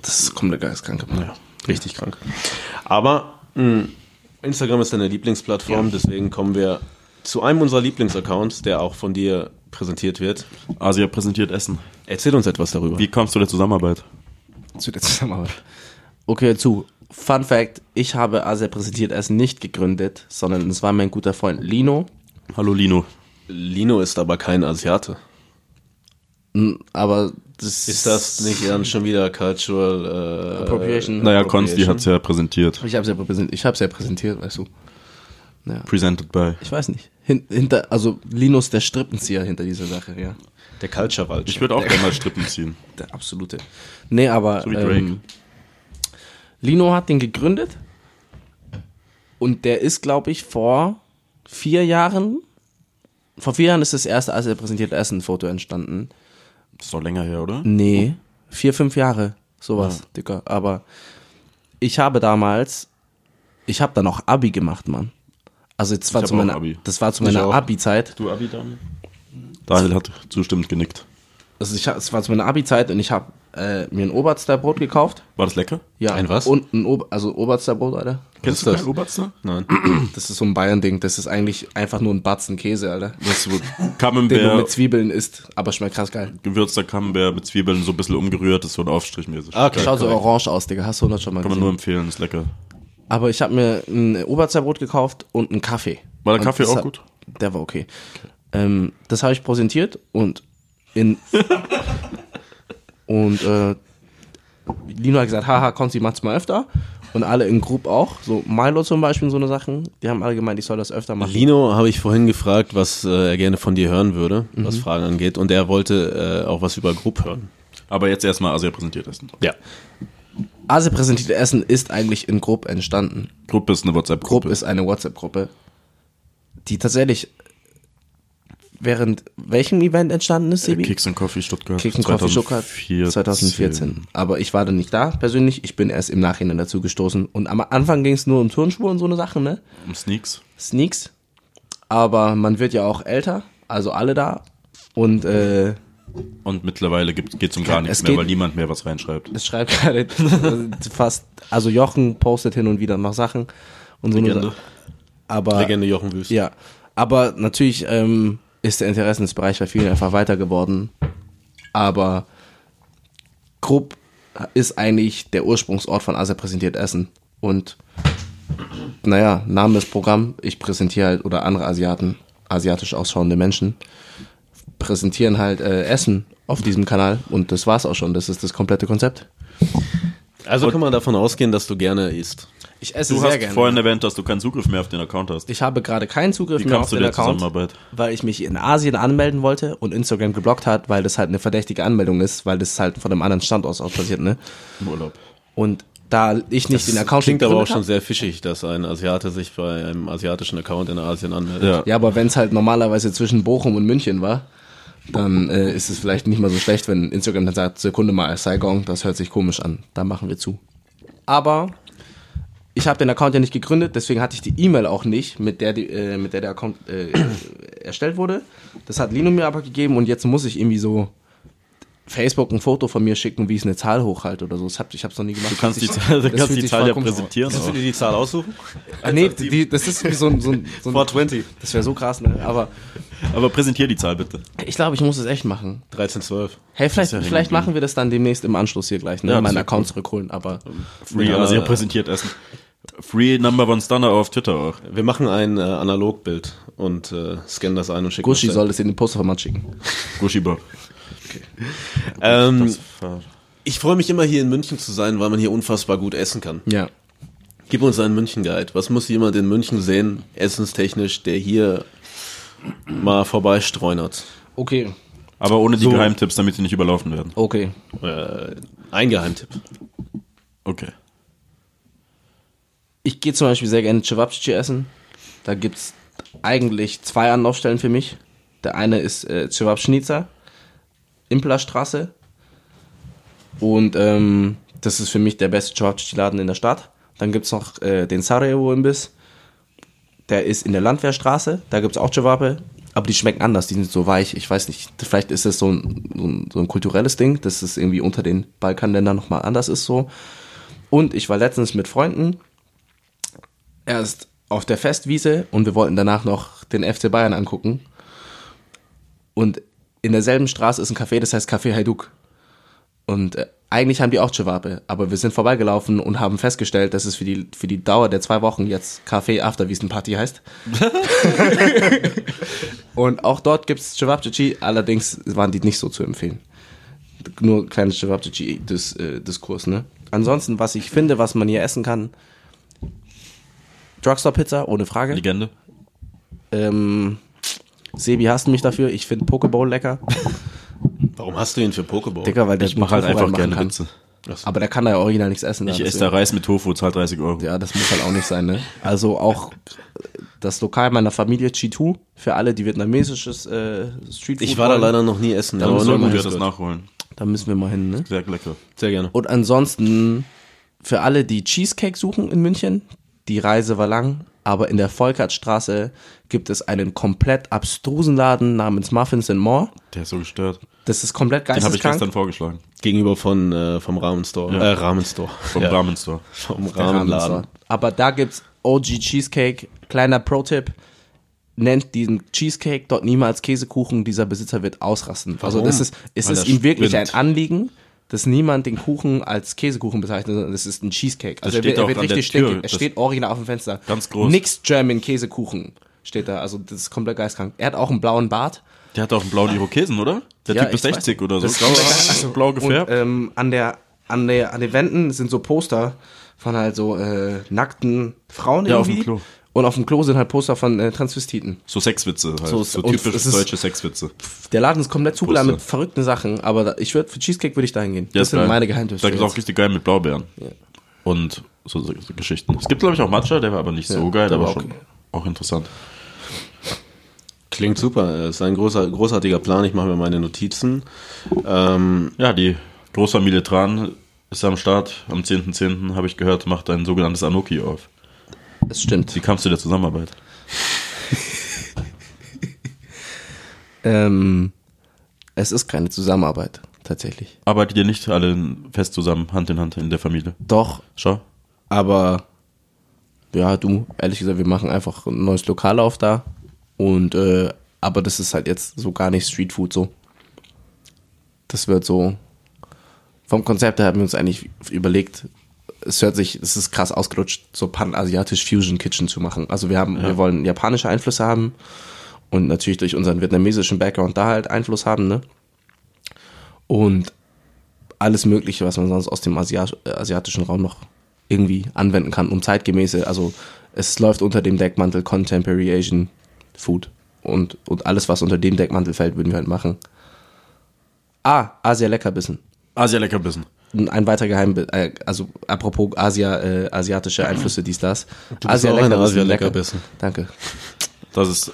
Das ist komplett geistkrank. Ja, richtig krank. Aber mh, Instagram ist deine Lieblingsplattform, deswegen kommen wir zu einem unserer Lieblingsaccounts, der auch von dir präsentiert wird. Asia präsentiert Essen. Erzähl uns etwas darüber. Wie kommst du der Zusammenarbeit? Zu der Zusammenarbeit. Okay, zu. Fun Fact, ich habe Asia präsentiert Essen nicht gegründet, sondern es war mein guter Freund Lino. Hallo Lino. Lino ist aber kein Asiate. Mm, Aber das Ist das nicht dann schon wieder Cultural äh, Appropriation? Naja, Konsti hat's ja präsentiert. Ich habe es ja präsentiert, ich hab's ja präsentiert, weißt du. Presented by. Ich weiß nicht. Hin, hinter, also Linus der Strippenzieher hinter dieser Sache, ja. der Culture Vulture? Ich würde auch gerne mal Strippen ziehen. Der absolute. Nee, aber So wie Drake. ähm, Lino hat den gegründet und der ist, glaube ich, vor vier Jahren, vor vier Jahren ist das erste als er präsentiert Essen-Foto entstanden. Das ist doch länger her, oder? Nee, vier, fünf Jahre, sowas, Dicker. Aber ich habe damals, ich habe dann auch Abi gemacht, Mann. Also das war zu meiner, Abi. das war zu Ich meiner. Abi-Zeit. Du Abi dann? Daniel hat zustimmend genickt. Also ich, es war zu meiner Abi-Zeit und ich habe äh, mir ein Oberster-Brot gekauft. War das lecker? Ja. Ein was? Und ein Ober also Oberster-Brot, Alter. Kennst Was du ist kein Oberster? Nein. Das ist so ein Bayern-Ding. Das ist eigentlich einfach nur ein Batzen Käse, Alter. Das ist so Den du Camembert, mit Zwiebeln isst, aber schmeckt krass geil. gewürzter Camembert mit Zwiebeln, so ein bisschen umgerührt, ist so ein Aufstrichmäßig. Ah, okay. Schaut so orange aus, Digga. Hast du 100 schon mal Kann man nur gesehen. empfehlen, ist lecker. Aber ich habe mir ein Obersterbrot gekauft und einen Kaffee. War der Und Kaffee das auch hat- gut? Der war okay. Ähm, das habe ich präsentiert und in und äh, Lino hat gesagt, haha, Konzi macht's mal öfter. Und alle in Group auch. So Milo zum Beispiel, so eine Sachen. Die haben alle gemeint, ich soll das öfter machen. Lino habe ich vorhin gefragt, was äh, er gerne von dir hören würde, was Fragen angeht. Und er wollte äh, auch was über Group hören. Aber jetzt erstmal Asia präsentiert essen. Ja. Ase präsentierte Essen ist eigentlich in Group entstanden. Gruppe ist eine Group WhatsApp-Gruppe. ist eine WhatsApp-Gruppe, die tatsächlich während welchem Event entstanden ist, Sebi? Kicks and Coffee Stuttgart. Kick and Coffee Stuttgart 2014. 2014. Aber ich war dann nicht da persönlich. Ich bin erst im Nachhinein dazu gestoßen. Und am Anfang ging es nur um Turnschuhe und so eine Sachen, ne? Um Sneaks. Sneaks. Aber man wird ja auch älter, also alle da. Und äh, Und mittlerweile gibt, geht's um gar nichts es mehr, geht- weil niemand mehr was reinschreibt. es schreibt gerade fast, also Jochen postet hin und wieder noch Sachen und so eine Legende. Aber Legende Jochen Wüst. Ja, aber natürlich ähm, ist der Interessensbereich bei vielen einfach weiter geworden. Aber Krupp ist eigentlich der Ursprungsort von Asia präsentiert Essen. Und naja, Name ist Programm. Ich präsentiere halt, oder andere Asiaten, asiatisch ausschauende Menschen, präsentieren halt äh, Essen auf diesem Kanal. Und das war's auch schon. Das ist das komplette Konzept. Also kann man davon ausgehen, dass du gerne isst. Ich esse Du sehr hast gerne. vorhin erwähnt, dass du keinen Zugriff mehr auf den Account hast. ich habe gerade keinen Zugriff Wie mehr auf kamst du den der Account. Zusammenarbeit? weil ich mich in Asien anmelden wollte und Instagram geblockt hat, weil das halt eine verdächtige Anmeldung ist, weil das halt von einem anderen Standort aus passiert, ne? Im Urlaub. Und da ich nicht den Account Klingt aber auch schon hab- sehr fischig, dass ein Asiate sich bei einem asiatischen Account in Asien anmeldet. Ja. Ja, aber wenn es halt normalerweise zwischen Bochum und München war, dann äh, ist es vielleicht nicht mal so schlecht, wenn Instagram dann sagt, Sekunde mal, Saigon, das hört sich komisch an, da machen wir zu. Aber ich habe den Account ja nicht gegründet, deswegen hatte ich die E-Mail auch nicht, mit der, die, äh, mit der der Account äh, erstellt wurde. Das hat Lino mir aber gegeben und jetzt muss ich irgendwie so Facebook ein Foto von mir schicken, wie ich eine Zahl hochhalte oder so. Das hab, ich habe es noch nie gemacht. Du kannst die Zahl, kannst die Zahl ja präsentieren. Willst du dir die Zahl aussuchen? Ah, nee, die, das ist wie so ein, so ein, so ein 420. Das wäre so krass, ne? Aber Aber präsentier die Zahl bitte. ich glaube, ich muss es echt machen. 1312. Hey, vielleicht, ja vielleicht machen wir das dann demnächst im Anschluss hier gleich, ne? Ja, Meinen Account cool. zurückholen, aber Free Ja. Asia präsentiert Essen. Free Number One Stunner auf Twitter auch. Wir machen ein äh, Analogbild und äh, scannen das ein und schicken Gushi das soll es in den Posterformat schicken. Gushi Bob. Ähm, Das war- ich freue mich immer hier in München zu sein, weil man hier unfassbar gut essen kann. Ja. Gib uns einen München-Guide. Was muss jemand in München sehen, essenstechnisch, der hier mal vorbeistreunert? Okay, Aber ohne die So. Geheimtipps, damit sie nicht überlaufen werden. okay. Äh, ein Geheimtipp. Okay. Ich gehe zum Beispiel sehr gerne Cevapcici essen. Da gibt's eigentlich zwei Anlaufstellen für mich. Der eine ist äh, Cevapschnitzer, Implerstraße. Und ähm, das ist für mich der beste Cevapcici-Laden in der Stadt. Dann gibt's noch äh, den Sarajevo-Imbiss. Der ist in der Landwehrstraße. Da gibt's auch Cevape. Aber die schmecken anders, die sind so weich. Ich weiß nicht, vielleicht ist das so ein, so ein, so ein kulturelles Ding, dass es irgendwie unter den Balkanländern nochmal anders ist so. Und ich war letztens mit Freunden erst auf der Festwiese und wir wollten danach noch den FC Bayern angucken. Und in derselben Straße ist ein Café, das heißt Café Hajduk. Und äh, eigentlich haben die auch Chewape, aber wir sind vorbeigelaufen und haben festgestellt, dass es für die, für die Dauer der zwei Wochen jetzt Café Afterwiesenparty heißt. und auch dort gibt's Cevapcici, allerdings waren die nicht so zu empfehlen. Nur kleines Cevapcici-Diskurs, ne? Ansonsten, was ich finde, was man hier essen kann, Drugstore-Pizza, ohne Frage. Legende. Ähm, Sebi hasst mich dafür, ich finde Pokeball lecker. Warum hast du ihn für Pokeball? Dicker, weil der Ich mache halt einfach gerne kann. Witze. Aber der kann da ja original nichts essen. Ich esse da Reis mit Tofu, zahlt 30 Euro. Ja, das muss halt auch nicht sein, ne? Also auch das Lokal meiner Familie Chitu für alle, die vietnamesisches äh, Streetfood Ich war da leider noch nie essen. Da aber müssen nur gehört. das nachholen. Da müssen wir mal hin, ne? Sehr lecker. Sehr gerne. Und ansonsten für alle, die Cheesecake suchen in München, die Reise war lang, aber in der Volkertstraße gibt es einen komplett abstrusen Laden namens Muffins and More. Der ist so gestört. Das ist komplett Den habe ich gestern vorgeschlagen. Gegenüber von, äh, vom Ramen Store. Ja. Äh, Ramen Store. Vom Ja. Ramen Store. Vom. Ramenladen. Aber da gibt's OG Cheesecake. Kleiner Pro-Tipp. Nennt diesen Cheesecake dort niemals Käsekuchen. Dieser Besitzer wird ausrasten. Also Warum? das ist, es Weil ist ihm wirklich ein Anliegen, dass niemand den Kuchen als Käsekuchen bezeichnet, sondern das ist ein Cheesecake. Also er er wird richtig stinkig. Er steht original auf dem Fenster. Ganz groß. Nix German Käsekuchen steht da. Also das ist komplett geistkrank. Er hat auch einen blauen Bart. Der hat auch einen blauen Irokesen, oder? Der Ja, Typ ist ich 60 weiß. oder so. Das geil. Also, blau gefärbt. Und, ähm, an der, an der, an den Wänden sind so Poster von halt so, äh, nackten Frauen Ja, auf irgendwie. dem Klo. Und auf dem Klo sind halt Poster von äh, Transvestiten. so Sexwitze halt. So- So, typisch es ist- deutsche Sexwitze. Der Laden ist komplett zugeladen mit verrückten Sachen, aber da, ich würde für Cheesecake würde ich dahin gehen. Ja, das ist sind geil. meine Geheimtipps. Da für gibt's auch richtig geil mit Blaubeeren. Und so, so, so Geschichten. Es gibt, glaube ich, auch Matcha, der war aber nicht so Ja, geil, der aber war schon okay. auch interessant. Klingt super. Es ist ein großer, großartiger Plan. Ich mache mir meine Notizen. Ähm, Ja, die Großfamilie Tran ist am Start. Am 10.10. habe ich gehört, macht ein sogenanntes Anoki auf. Das stimmt. Wie kamst du der Zusammenarbeit? Ähm, es ist keine Zusammenarbeit, tatsächlich. Arbeitet ihr nicht alle fest zusammen, Hand in Hand in der Familie? Doch, Schau. aber ja, du, ehrlich gesagt, wir machen einfach ein neues Lokal auf da. Und äh, aber das ist halt jetzt so gar nicht Streetfood so. Das wird so. Vom Konzept her haben wir uns eigentlich überlegt, es hört sich, es ist krass ausgerutscht, so panasiatisch Fusion Kitchen zu machen. Also wir haben, wir wollen japanische Einflüsse haben und natürlich durch unseren vietnamesischen Background da halt Einfluss haben, ne? Und alles Mögliche, was man sonst aus dem Asia äh, asiatischen Raum noch irgendwie anwenden kann, um zeitgemäße, also es läuft unter dem Deckmantel Contemporary Asian Food und, und alles, was unter dem Deckmantel fällt, würden wir halt machen. Ah, Asia Leckerbissen. Asia Leckerbissen. Ein weiterer Geheim, äh, also apropos Asia, äh, asiatische Einflüsse, dies, das. Du bist auch ein lecker, Asia-Leckerbissen. Danke. Das ist,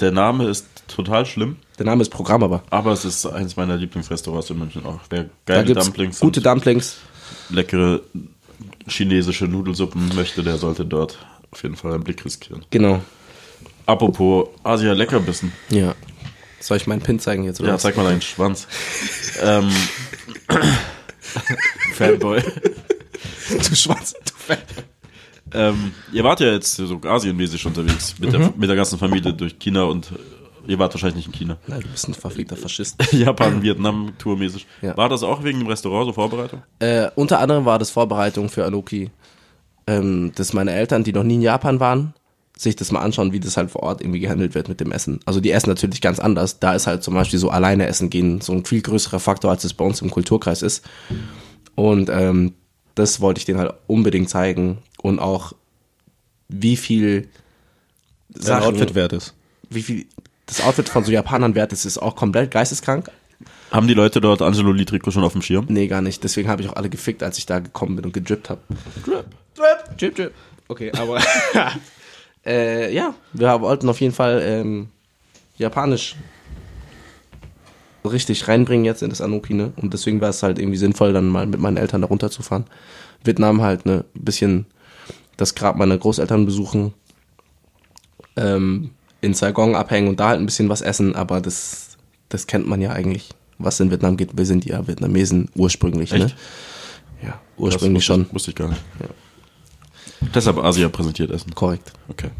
der Name ist total schlimm, Der Name ist Programm aber. aber es ist eines meiner Lieblingsrestaurants in München auch. Wer Da geile gibt's Dumplings gute und Dumplings. leckere chinesische Nudelsuppen möchte, der sollte dort auf jeden Fall einen Blick riskieren. Genau. Apropos Asia Leckerbissen. Ja. Soll ich meinen Pin zeigen jetzt? Oder Ja, was? zeig mal deinen Schwanz. ähm, Fanboy. Du Schwanz, du Fett. Ähm, ihr wart ja jetzt so asienmäßig unterwegs mit, der, mit der ganzen Familie durch China und äh, ihr wart wahrscheinlich nicht in China. Nein, du bist ein verfliegter Faschist. Japan, Vietnam, tourmäßig. Ja. War das auch wegen dem Restaurant so Vorbereitung? Äh, unter anderem war das Vorbereitung für Anoki, ähm, dass meine Eltern, die noch nie in Japan waren, sich das mal anschauen, wie das halt vor Ort irgendwie gehandelt wird mit dem Essen. Also die essen natürlich ganz anders. Da ist halt zum Beispiel so alleine essen gehen so ein viel größerer Faktor, als es bei uns im Kulturkreis ist. Und ähm, das wollte ich denen halt unbedingt zeigen und auch wie viel Sein Outfit wert ist. wie viel das Outfit von so Japanern wert ist, ist auch komplett geisteskrank. Haben die Leute dort Angelo Litrico schon auf dem Schirm? Nee, gar nicht. Deswegen habe ich auch alle gefickt, als ich da gekommen bin und gedrippt habe. Drip. Drip. Drip, drip. Okay, aber äh, ja, wir wollten auf jeden Fall ähm, Japanisch richtig reinbringen jetzt in das Anoki, ne? Und deswegen war es halt irgendwie sinnvoll, dann mal mit meinen Eltern da runterzufahren. Vietnam halt, ne? Ein bisschen das Grab meiner Großeltern besuchen, ähm, in Saigon abhängen und da halt ein bisschen was essen, aber das, das kennt man ja eigentlich, was in Vietnam geht. Wir sind ja Vietnamesen ursprünglich, ne? Echt? Ja, ursprünglich das wusste schon. Wusste ich gar nicht. Deshalb Asia präsentiert Essen. Korrekt. Okay.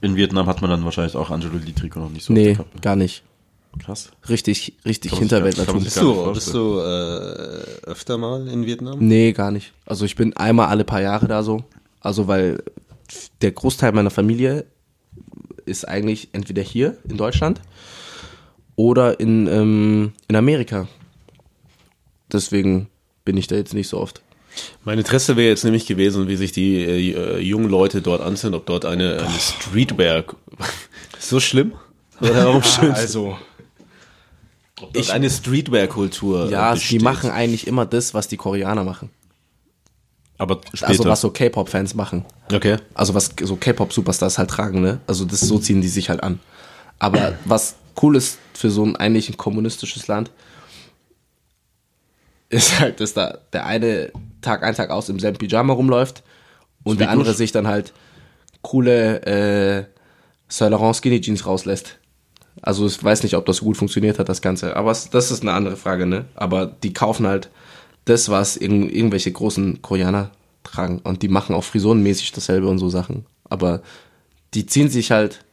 In Vietnam hat man dann wahrscheinlich auch Angelo Litrico noch nicht so Nee, gar nicht. Krass. Richtig, richtig Hinterwäldlertum. Bist du, bist du äh, öfter mal in Vietnam? Nee, gar nicht. Also ich bin einmal alle paar Jahre da so. Also weil der Großteil meiner Familie ist eigentlich entweder hier in Deutschland oder in, ähm, in Amerika. Deswegen bin ich da jetzt nicht so oft. Mein Interesse wäre jetzt nämlich gewesen, wie sich die äh, jungen Leute dort anziehen, ob dort eine, eine Streetwear. so schlimm? Oder warum schön? Also, Ob dort eine Streetwear-Kultur. ja, äh, die besteht. machen eigentlich immer das, was die Koreaner machen. Aber später. Also was so K-Pop-Fans machen. Okay. Also was so K-Pop-Superstars halt tragen, ne? Also das so ziehen die sich halt an. Aber was cool ist für so ein eigentlich ein kommunistisches Land, ist halt, dass da der eine Tag ein, Tag aus im selben Pyjama rumläuft und der andere sich dann halt coole äh, Saint Laurent Skinny Jeans rauslässt. Also ich weiß nicht, ob das gut funktioniert hat, das Ganze. Aber es, das ist eine andere Frage, ne? Aber die kaufen halt das, was irg irgendwelche großen Koreaner tragen. Und die machen auch frisurenmäßig dasselbe und so Sachen. Aber die ziehen sich halt,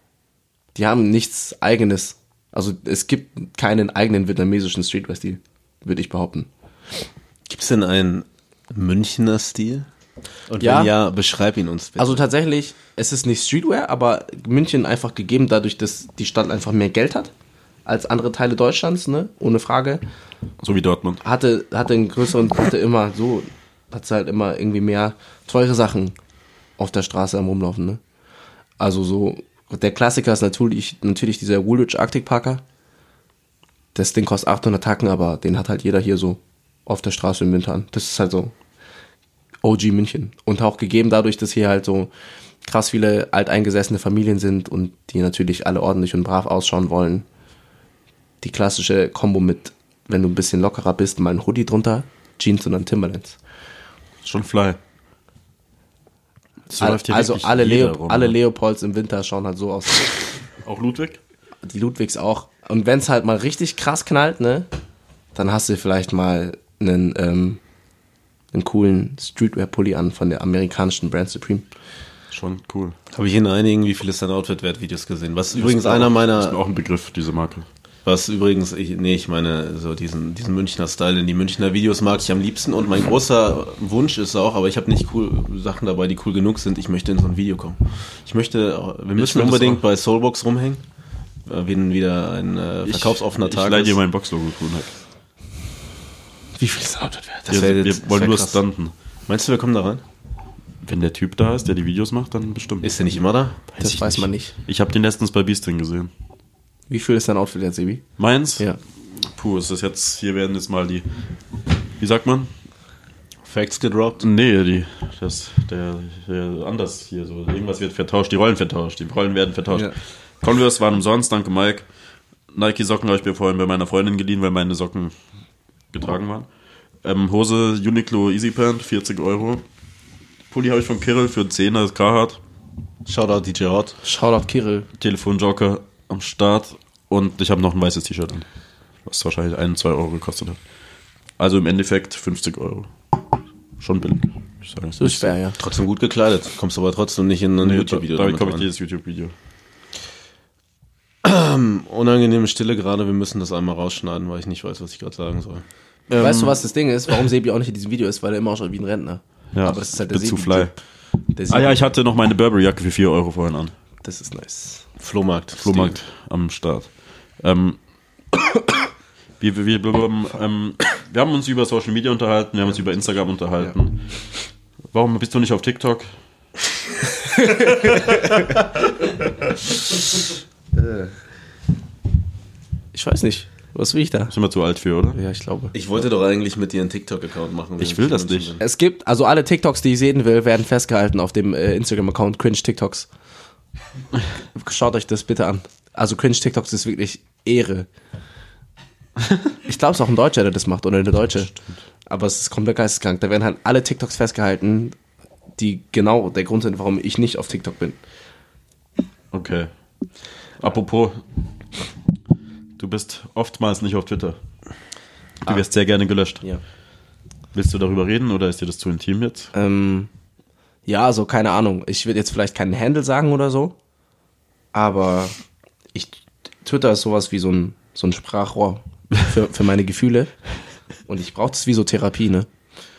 die haben nichts eigenes. Also es gibt keinen eigenen vietnamesischen Streetwear-Stil, würde ich behaupten. Gibt's denn einen Münchner Stil? Und Ja. wenn ja, beschreib ihn uns bitte. Also tatsächlich, es ist nicht Streetwear, aber München einfach gegeben dadurch, dass die Stadt einfach mehr Geld hat als andere Teile Deutschlands, ne? Ohne Frage. so wie Dortmund. Hatte, hatte einen größeren, hatte immer so, hat halt immer irgendwie mehr teure Sachen auf der Straße am Rumlaufen, ne? Also so, der Klassiker ist natürlich, natürlich dieser Woolwich Arctic Parker. Das Ding kostet 800 Tacken, aber den hat halt jeder hier so auf der Straße im Winter an. Das ist halt so OG München. Und auch gegeben dadurch, dass hier halt so krass viele alteingesessene Familien sind und die natürlich alle ordentlich und brav ausschauen wollen. Die klassische Kombo mit, wenn du ein bisschen lockerer bist, mal ein Hoodie drunter, Jeans und dann Timberlands. Schon fly. So Al- läuft hier also alle, Leo, rum, alle ne? Leopolds im Winter schauen halt so aus. Auch Ludwig? Die Ludwigs auch. Und wenn es halt mal richtig krass knallt, ne, dann hast du vielleicht mal einen, ähm, einen coolen Streetwear-Pulli an von der amerikanischen Brand Supreme. Schon cool. Habe ich in einigen Wie viel ist dein Outfit wert Videos gesehen. Was übrigens einer Ist mir meiner, auch ein Begriff, diese Marke. was übrigens, ich, nee, ich meine, so diesen, diesen Münchner Style, in die Münchner Videos mag ich am liebsten und mein großer Wunsch ist auch, aber ich habe nicht cool Sachen dabei, die cool genug sind. Ich möchte in so ein Video kommen. Ich möchte, wir müssen das unbedingt auch. bei Soulbox rumhängen. Äh, Wenn wieder ein äh, verkaufsoffener ich, Tag Ich leih ist. dir mein Boxlogo, Kuhnack. Wie viel ist das Outfit wert? Das Wir, wär wir jetzt- das wollen wär nur krass. stunten. Meinst du, wir kommen da rein? Wenn der Typ da ist, der die Videos macht, dann bestimmt. Ist der nicht immer da? Das ich weiß nicht. man nicht. Ich habe den letztens bei Beasting gesehen. Wie viel ist dein Outfit wert, Sebi? Meins? Ja. Puh, ist das jetzt, hier werden jetzt mal die, wie sagt man? Facts gedroppt. Nee, die, das, der, der, anders hier so. Irgendwas wird vertauscht, die Rollen vertauscht, die Rollen werden vertauscht. Ja. Converse waren umsonst, danke Mike. Nike-Socken habe ich mir vorhin bei meiner Freundin geliehen, weil meine Socken getragen waren. Ähm, Hose Uniqlo Easy Pant, 40 Euro. Pulli habe ich von Kirill für 10er, das Carhartt. Shoutout DJ Hot. Shoutout Kirill. Telefonjoker am Start und ich habe noch ein weißes T-Shirt an. Was wahrscheinlich 1, 2 Euro gekostet hat. Also im Endeffekt 50 Euro. Schon billig, ich sagen. Das ist fair, ja. Trotzdem gut gekleidet. Kommst aber trotzdem nicht in ein Nee, YouTube-Video da, damit komme ich rein. jedes YouTube-Video. Unangenehme Stille gerade, wir müssen das einmal rausschneiden, weil ich nicht weiß, was ich gerade sagen soll. Weißt du, was das Ding ist? Warum Sebi auch nicht in diesem Video ist? Weil er immer ausschaut wie ein Rentner. Ja, Aber das ist halt der Sebi- fly. Der Ah ja, ich hatte noch meine Burberry-Jacke für 4 Euro vorhin an. Das ist nice. Flohmarkt. Flohmarkt am Start. Ähm, wir, wir, wir, ähm, wir haben uns über Social Media unterhalten, wir haben uns über Instagram unterhalten. Warum bist du nicht auf TikTok? Ich weiß nicht. Was will ich da? Sind wir zu alt für, oder? Ja, ich glaube. Ich wollte doch eigentlich mit dir einen TikTok-Account machen. Ich will das nicht. bin. Es gibt, also alle TikToks, die ich sehen will, werden festgehalten auf dem äh, Instagram-Account Cringe TikToks. Schaut euch das bitte an. Also Cringe TikToks ist wirklich Ehre. Ich glaube, es ist auch ein Deutscher, der das macht, oder eine Deutsche. Aber es ist komplett geisteskrank. Da werden halt alle TikToks festgehalten, die genau der Grund sind, warum ich nicht auf TikTok bin. Okay. Apropos, du bist oftmals nicht auf Twitter. Du wirst sehr gerne gelöscht. Ja. Willst du darüber reden oder ist dir das zu intim jetzt? Ähm, ja, also keine Ahnung. Ich würde jetzt vielleicht keinen Handle sagen oder so. Aber ich, Twitter ist sowas wie so ein so ein Sprachrohr für, für meine Gefühle. Und ich brauche das wie so Therapie, ne?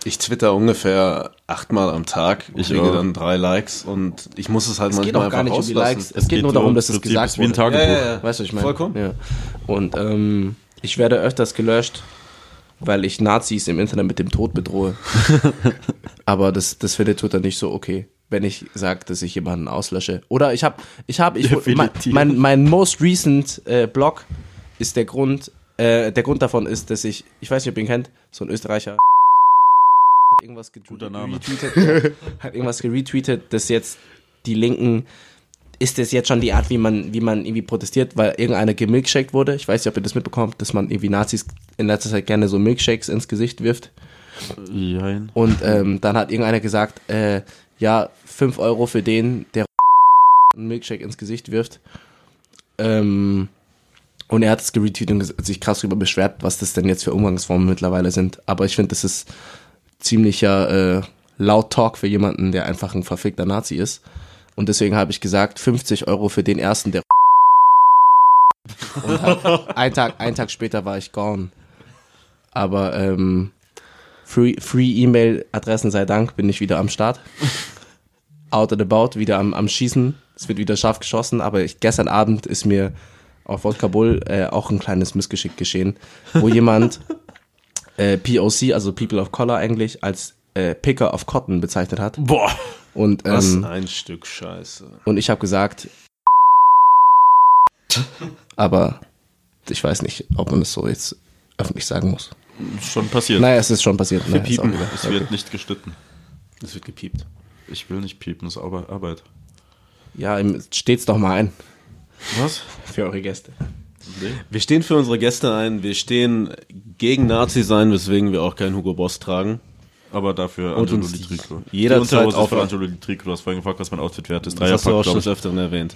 Ich twitter ungefähr achtmal am Tag. Ich kriege auch. dann drei Likes und ich muss es halt Es geht manchmal auch gar einfach nicht um rauslassen. Likes. Es, geht nur so darum, dass es gesagt ist wie ein. Tagebuch. Ja, ja, ja. Weißt du, ich meine? Vollkommen. Ja. Und ähm, ich werde öfters gelöscht, weil ich Nazis im Internet mit dem Tod bedrohe. Aber das, das findet Twitter nicht so okay, wenn ich sage, dass ich jemanden auslösche. Oder ich habe, ich habe, ich, mein, mein, mein most recent äh, Blog ist der Grund, äh, der Grund davon ist, dass ich, ich weiß nicht, ob ihr ihn kennt, so ein Österreicher irgendwas Guter Name. retweetet, hat irgendwas geretweetet, dass jetzt die Linken ist das jetzt schon die Art, wie man, wie man irgendwie protestiert, weil irgendeiner gemilkshaked wurde? Ich weiß nicht, ob ihr das mitbekommt, dass man irgendwie Nazis in letzter Zeit gerne so Milkshakes ins Gesicht wirft. Jein. Und ähm, dann hat irgendeiner gesagt, äh, ja, 5 Euro für den, der einen Milkshake ins Gesicht wirft. Ähm, und er hat es geretweetet und sich krass darüber beschwert, was das denn jetzt für Umgangsformen mittlerweile sind. Aber ich finde, das ist ziemlicher äh, laut Talk für jemanden, der einfach ein verfickter Nazi ist. Und deswegen habe ich gesagt, 50 Euro für den ersten, der und halt, ein Tag, ein Tag später war ich gone. Aber ähm, Free, Free sei Dank bin ich wieder am Start. Out and about, wieder am, am Schießen. Es wird wieder scharf geschossen, aber ich, gestern Abend ist mir auf Wodka Bull äh, auch ein kleines Missgeschick geschehen, wo jemand äh, POC, also People of Color eigentlich, als äh, Picker of Cotton bezeichnet hat. Boah. Und, Was ähm, ein Stück Scheiße. und ich habe gesagt, aber ich weiß nicht, ob man das so jetzt öffentlich sagen muss. Schon passiert. Naja, es ist schon passiert. Naja, piepen. Es wird nicht geschnitten. Es wird gepiept. Ich will nicht piepen, das ist Arbe- Arbeit. Ja, im- steht's doch mal ein Was? für eure Gäste. Wir stehen für unsere Gäste ein. Wir stehen gegen Nazi sein, weswegen wir auch keinen Hugo Boss tragen. Aber dafür Und Angelo uns Litrico. jederzeit ist für Angelo Litrico. Du hast vorhin gefragt, was mein Outfit wert ist. Das hast du auch schon des Öfteren erwähnt.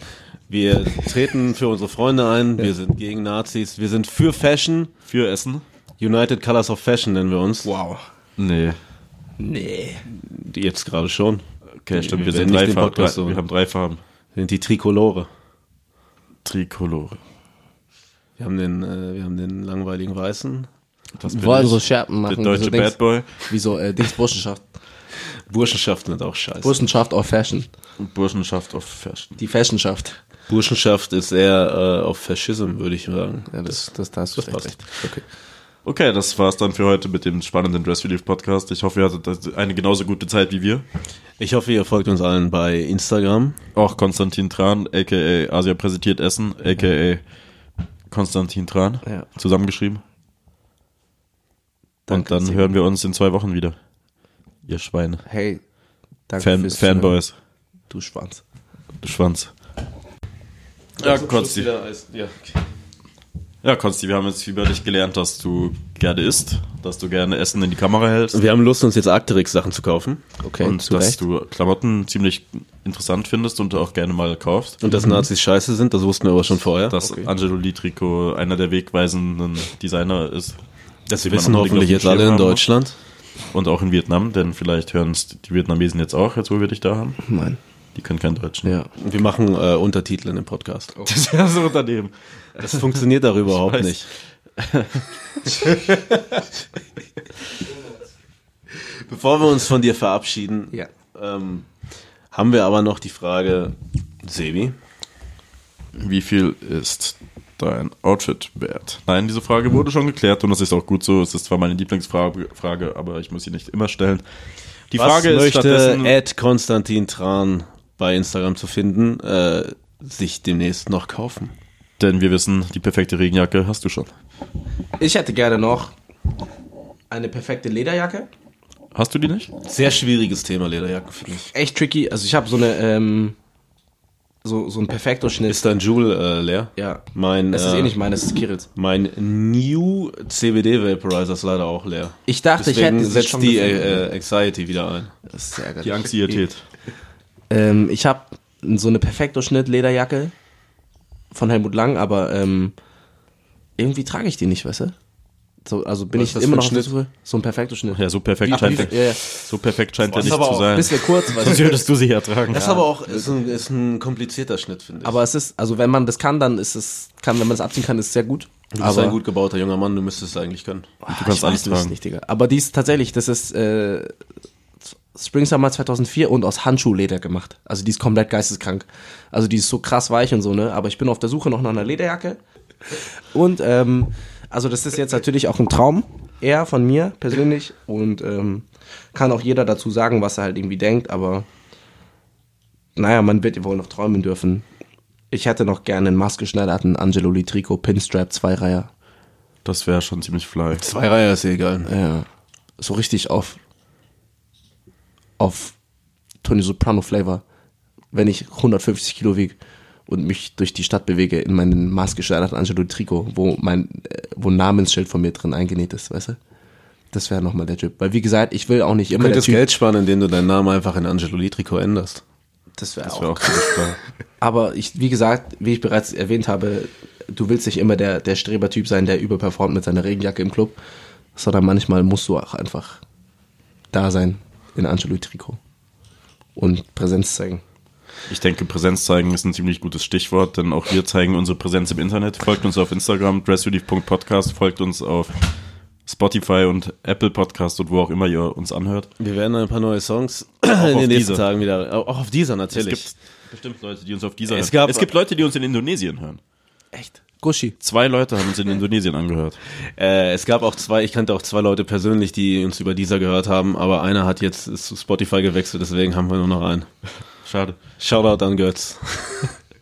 Wir treten für unsere Freunde ein. Wir sind gegen Nazis. Wir sind für Fashion. Für Essen? United Colors of Fashion nennen wir uns. Wow. Nee. Nee. Jetzt gerade schon. Okay, stimmt. Wir, Wir sind drei Farben. Wir haben drei Farben. Wir sind die Trikolore. Tricolore. Wir haben den, äh, wir haben den langweiligen Weißen. Das wollen so Scherpen machen. Der deutsche so Dings, Bad Boy. Wie so äh, Dings Burschenschaft. Burschenschaft sind auch scheiße. Burschenschaft of Fashion. Und Burschenschaft auf Fashion. Die Fashionschaft. Burschenschaft ist eher äh, auf Faschism, würde ich sagen. Ja, das, das, da hast du das recht. passt. recht. Okay. Okay, das war's dann für heute mit dem spannenden Dress Relief Podcast. Ich hoffe, ihr hattet eine genauso gute Zeit wie wir. Ich hoffe, ihr folgt uns allen bei Instagram. Auch Konstantin Tran, aka Asia präsentiert Essen, aka Konstantin Tran, Ja. zusammengeschrieben. Danke, Und dann Simon. hören wir uns in zwei Wochen wieder. Ihr Schweine. Hey, danke Fan, fürs. Fanboys. Du Schwanz. Du Schwanz. Ja, Konsti. Ja. Ja, Konsti, wir haben jetzt über dich gelernt, dass du gerne isst, dass du gerne Essen in die Kamera hältst Wir haben Lust, uns jetzt Arcteryx-Sachen zu kaufen. Okay, und zu dass Recht. du Klamotten ziemlich interessant findest und auch gerne mal kaufst. Und dass Nazis scheiße sind, das wussten wir aber schon vorher. Dass Okay. Angelo Litrico einer der wegweisenden Designer ist. das man wissen hoffentlich jetzt alle in. Deutschland. Und auch in Vietnam, denn vielleicht hören es die Vietnamesen jetzt auch, jetzt wo wir dich da haben. Nein. Die können kein Deutsch. Ja. Und wir machen äh, Untertitel in dem Podcast. Das ist ja so daneben. Das funktioniert darüber überhaupt weiß. nicht. Bevor wir uns von dir verabschieden, Ja. ähm, haben wir aber noch die Frage, Sebi, Wie viel ist dein Outfit wert? Nein, diese Frage wurde schon geklärt und das ist auch gut so. Es ist zwar meine Lieblingsfrage, Frage, aber ich muss sie nicht immer stellen. Die was Frage ist möchte stattdessen, Ed Konstantin Tran bei Instagram zu finden, äh, sich demnächst noch kaufen? Denn wir wissen, die perfekte Regenjacke hast du schon. Ich hätte gerne noch eine perfekte Lederjacke. Hast du die nicht? Sehr schwieriges Thema, Lederjacken, finde ich. Echt tricky. Also ich habe so eine, ähm, so, so ein Perfekto-Schnitt. Ist dein Joule äh, leer? ja. Mein, Das ist äh, eh nicht mein, das ist Kirils. Mein New CBD Vaporizer ist leider auch leer. Ich dachte, ich Deswegen hätte sie setzt schon die äh, äh, Anxiety wieder ein. Das ist sehr ärgerlich. Die Anxietät. Ähm, ich habe so eine Perfekto-Schnitt-Lederjacke von Helmut Lang, aber ähm, irgendwie trage ich die nicht, weißt du? So, also bin Was ich immer noch ein Schnitt? Suche. So ein perfekter Schnitt. Ja, so perfekt scheint der, ja, ja. so perfekt scheint der nicht aber zu auch sein. Bisschen kurz, weil Sonst würdest du sie ertragen. Das ist aber auch ist ein, ist ein komplizierter Schnitt, finde ich. aber es ist, also wenn man das kann, dann ist es, kann, wenn man das abziehen kann, ist es sehr gut. du bist aber ein gut gebauter junger Mann, du müsstest es eigentlich können. Ah, Du kannst ich alles weiß es tragen. nicht, Digga. Aber die ist tatsächlich, das ist äh, Spring Summer 2004 und aus Handschuhleder gemacht. Also die ist komplett geisteskrank. Also die ist so krass weich und so, ne? Aber ich bin auf der Suche noch nach einer Lederjacke. Und ähm, also das ist jetzt natürlich auch ein Traum, eher von mir persönlich. Und ähm, kann auch jeder dazu sagen, was er halt irgendwie denkt, aber naja, man wird wohl noch träumen dürfen. Ich hätte noch gerne einen maßgeschneiderten Angelo Litrico Pinstrap Zweireiher. Das wäre schon ziemlich fly. Zwei Reihe ist eh egal. Ja, so richtig auf auf Tony Soprano Flavor, wenn ich 150 Kilo wiege und mich durch die Stadt bewege in meinen maßgeschneiderten Angelo Trikot, wo mein äh, wo ein Namensschild von mir drin eingenäht ist, weißt du? Das wäre nochmal der Typ. Weil wie gesagt, ich will auch nicht Du immer der könntest Typ. Geld sparen, indem du deinen Namen einfach in Angelo Litrico änderst. Das wäre Das auch. wäre auch. Aber ich, wie gesagt, wie ich bereits erwähnt habe, du willst nicht immer der, der Strebertyp sein, der überperformt mit seiner Regenjacke im Club, sondern manchmal musst du auch einfach da sein in Angelo Trikot und Präsenz zeigen. Ich denke, Präsenz zeigen ist ein ziemlich gutes Stichwort, denn auch wir zeigen unsere Präsenz im Internet. Folgt uns auf Instagram, dressrelief.podcast, folgt uns auf Spotify und Apple Podcast und wo auch immer ihr uns anhört. Wir werden ein paar neue Songs in den nächsten dieser. Tagen wieder. Auch auf dieser Es natürlich. gibt bestimmt Leute, die uns auf dieser Es hören. gab- es gibt Leute, die uns in Indonesien hören. Echt? Gushi. Zwei Leute haben uns in Indonesien angehört. Äh, es gab auch zwei, ich kannte auch zwei Leute persönlich, die uns über dieser gehört haben, aber einer hat jetzt zu Spotify gewechselt, deswegen haben wir nur noch einen. Schade. Shoutout an Götz.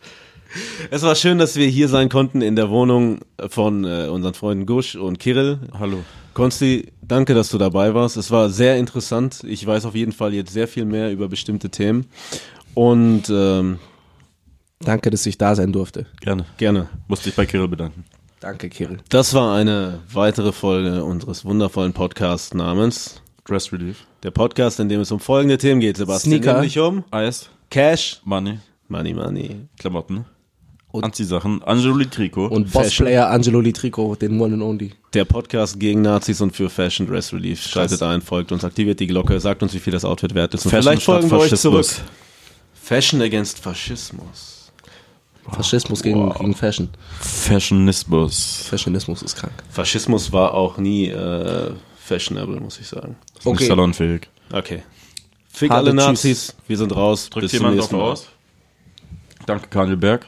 es war schön, dass wir hier sein konnten in der Wohnung von äh, unseren Freunden Gusch und Kirill. Hallo. Konsti, danke, dass du dabei warst. Es war sehr interessant. Ich weiß auf jeden Fall jetzt sehr viel mehr über bestimmte Themen. Und ähm, Danke, dass ich da sein durfte. Gerne. gerne. Musste ich bei Kirill bedanken. Danke, Kirill. Das war eine weitere Folge unseres wundervollen Podcasts namens Dress Relief. der Podcast, in dem es um folgende Themen geht, Sebastian. Sneaker. Nämlich um Eis, Cash, Money, Money, Money. Klamotten, Anziehsachen, Angelo Trikot. Und Fashion. Bossplayer Angelo Litrico, den One and Only. Der Podcast gegen Nazis und für Fashion Dress Relief. Schaltet ein, folgt uns, aktiviert die Glocke, sagt uns, wie viel das Outfit wert ist. Und Fashion vielleicht folgen wir statt euch zurück. Faschismus. Fashion against Faschismus. Faschismus gegen, gegen Fashion. Fashionismus. Fashionismus ist krank. Faschismus war auch nie äh, fashionable, muss ich sagen. Ist nicht Okay. salonfähig. Okay. Fick Harte alle Tschüss. Nazis, wir sind raus. Drückt Bis zum jemand nächsten auf Mal. aus? Danke, Karl Berg.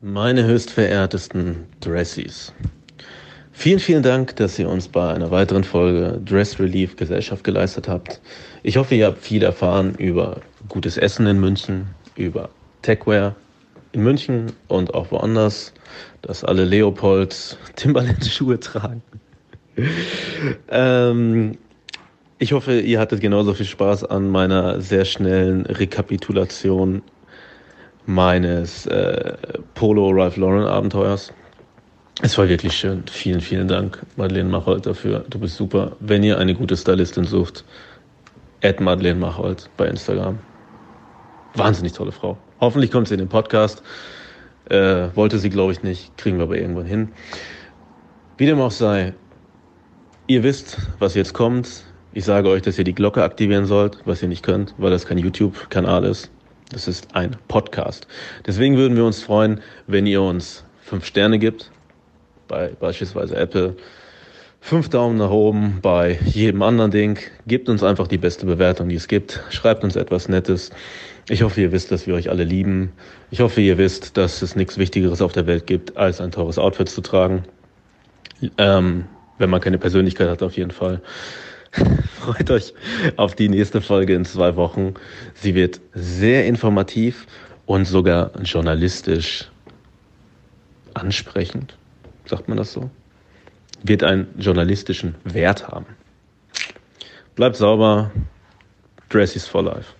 Meine höchst verehrtesten Dressies. Vielen, vielen Dank, dass ihr uns bei einer weiteren Folge Dress Relief Gesellschaft geleistet habt. Ich hoffe, ihr habt viel erfahren über gutes Essen in München, über Techwear in München und auch woanders, dass alle Leopolds Timberland Schuhe tragen. ähm, ich hoffe, ihr hattet genauso viel Spaß an meiner sehr schnellen Rekapitulation meines äh, Polo Ralph Lauren Abenteuers. Es war wirklich schön. Vielen, vielen Dank, Madeleine Machold, dafür. Du bist super. Wenn ihr eine gute Stylistin sucht, add Madeleine Machold bei Instagram. Wahnsinnig tolle Frau. Hoffentlich kommt sie in den Podcast. Äh, wollte sie, glaube ich, nicht. Kriegen wir aber irgendwann hin. Wie dem auch sei, ihr wisst, was jetzt kommt. Ich sage euch, dass ihr die Glocke aktivieren sollt, was ihr nicht könnt, weil das kein YouTube-Kanal ist. Das ist ein Podcast. Deswegen würden wir uns freuen, wenn ihr uns fünf Sterne gibt, bei beispielsweise Apple. Fünf Daumen nach oben bei jedem anderen Ding. Gebt uns einfach die beste Bewertung, die es gibt. Schreibt uns etwas Nettes. Ich hoffe, ihr wisst, dass wir euch alle lieben. Ich hoffe, ihr wisst, dass es nichts Wichtigeres auf der Welt gibt, als ein teures Outfit zu tragen. Ähm, wenn man keine Persönlichkeit hat, auf jeden Fall. Freut euch auf die nächste Folge in zwei Wochen. Sie wird sehr informativ und sogar journalistisch ansprechend. Sagt man das so? Wird einen journalistischen Wert haben. Bleibt sauber. Dress is for life.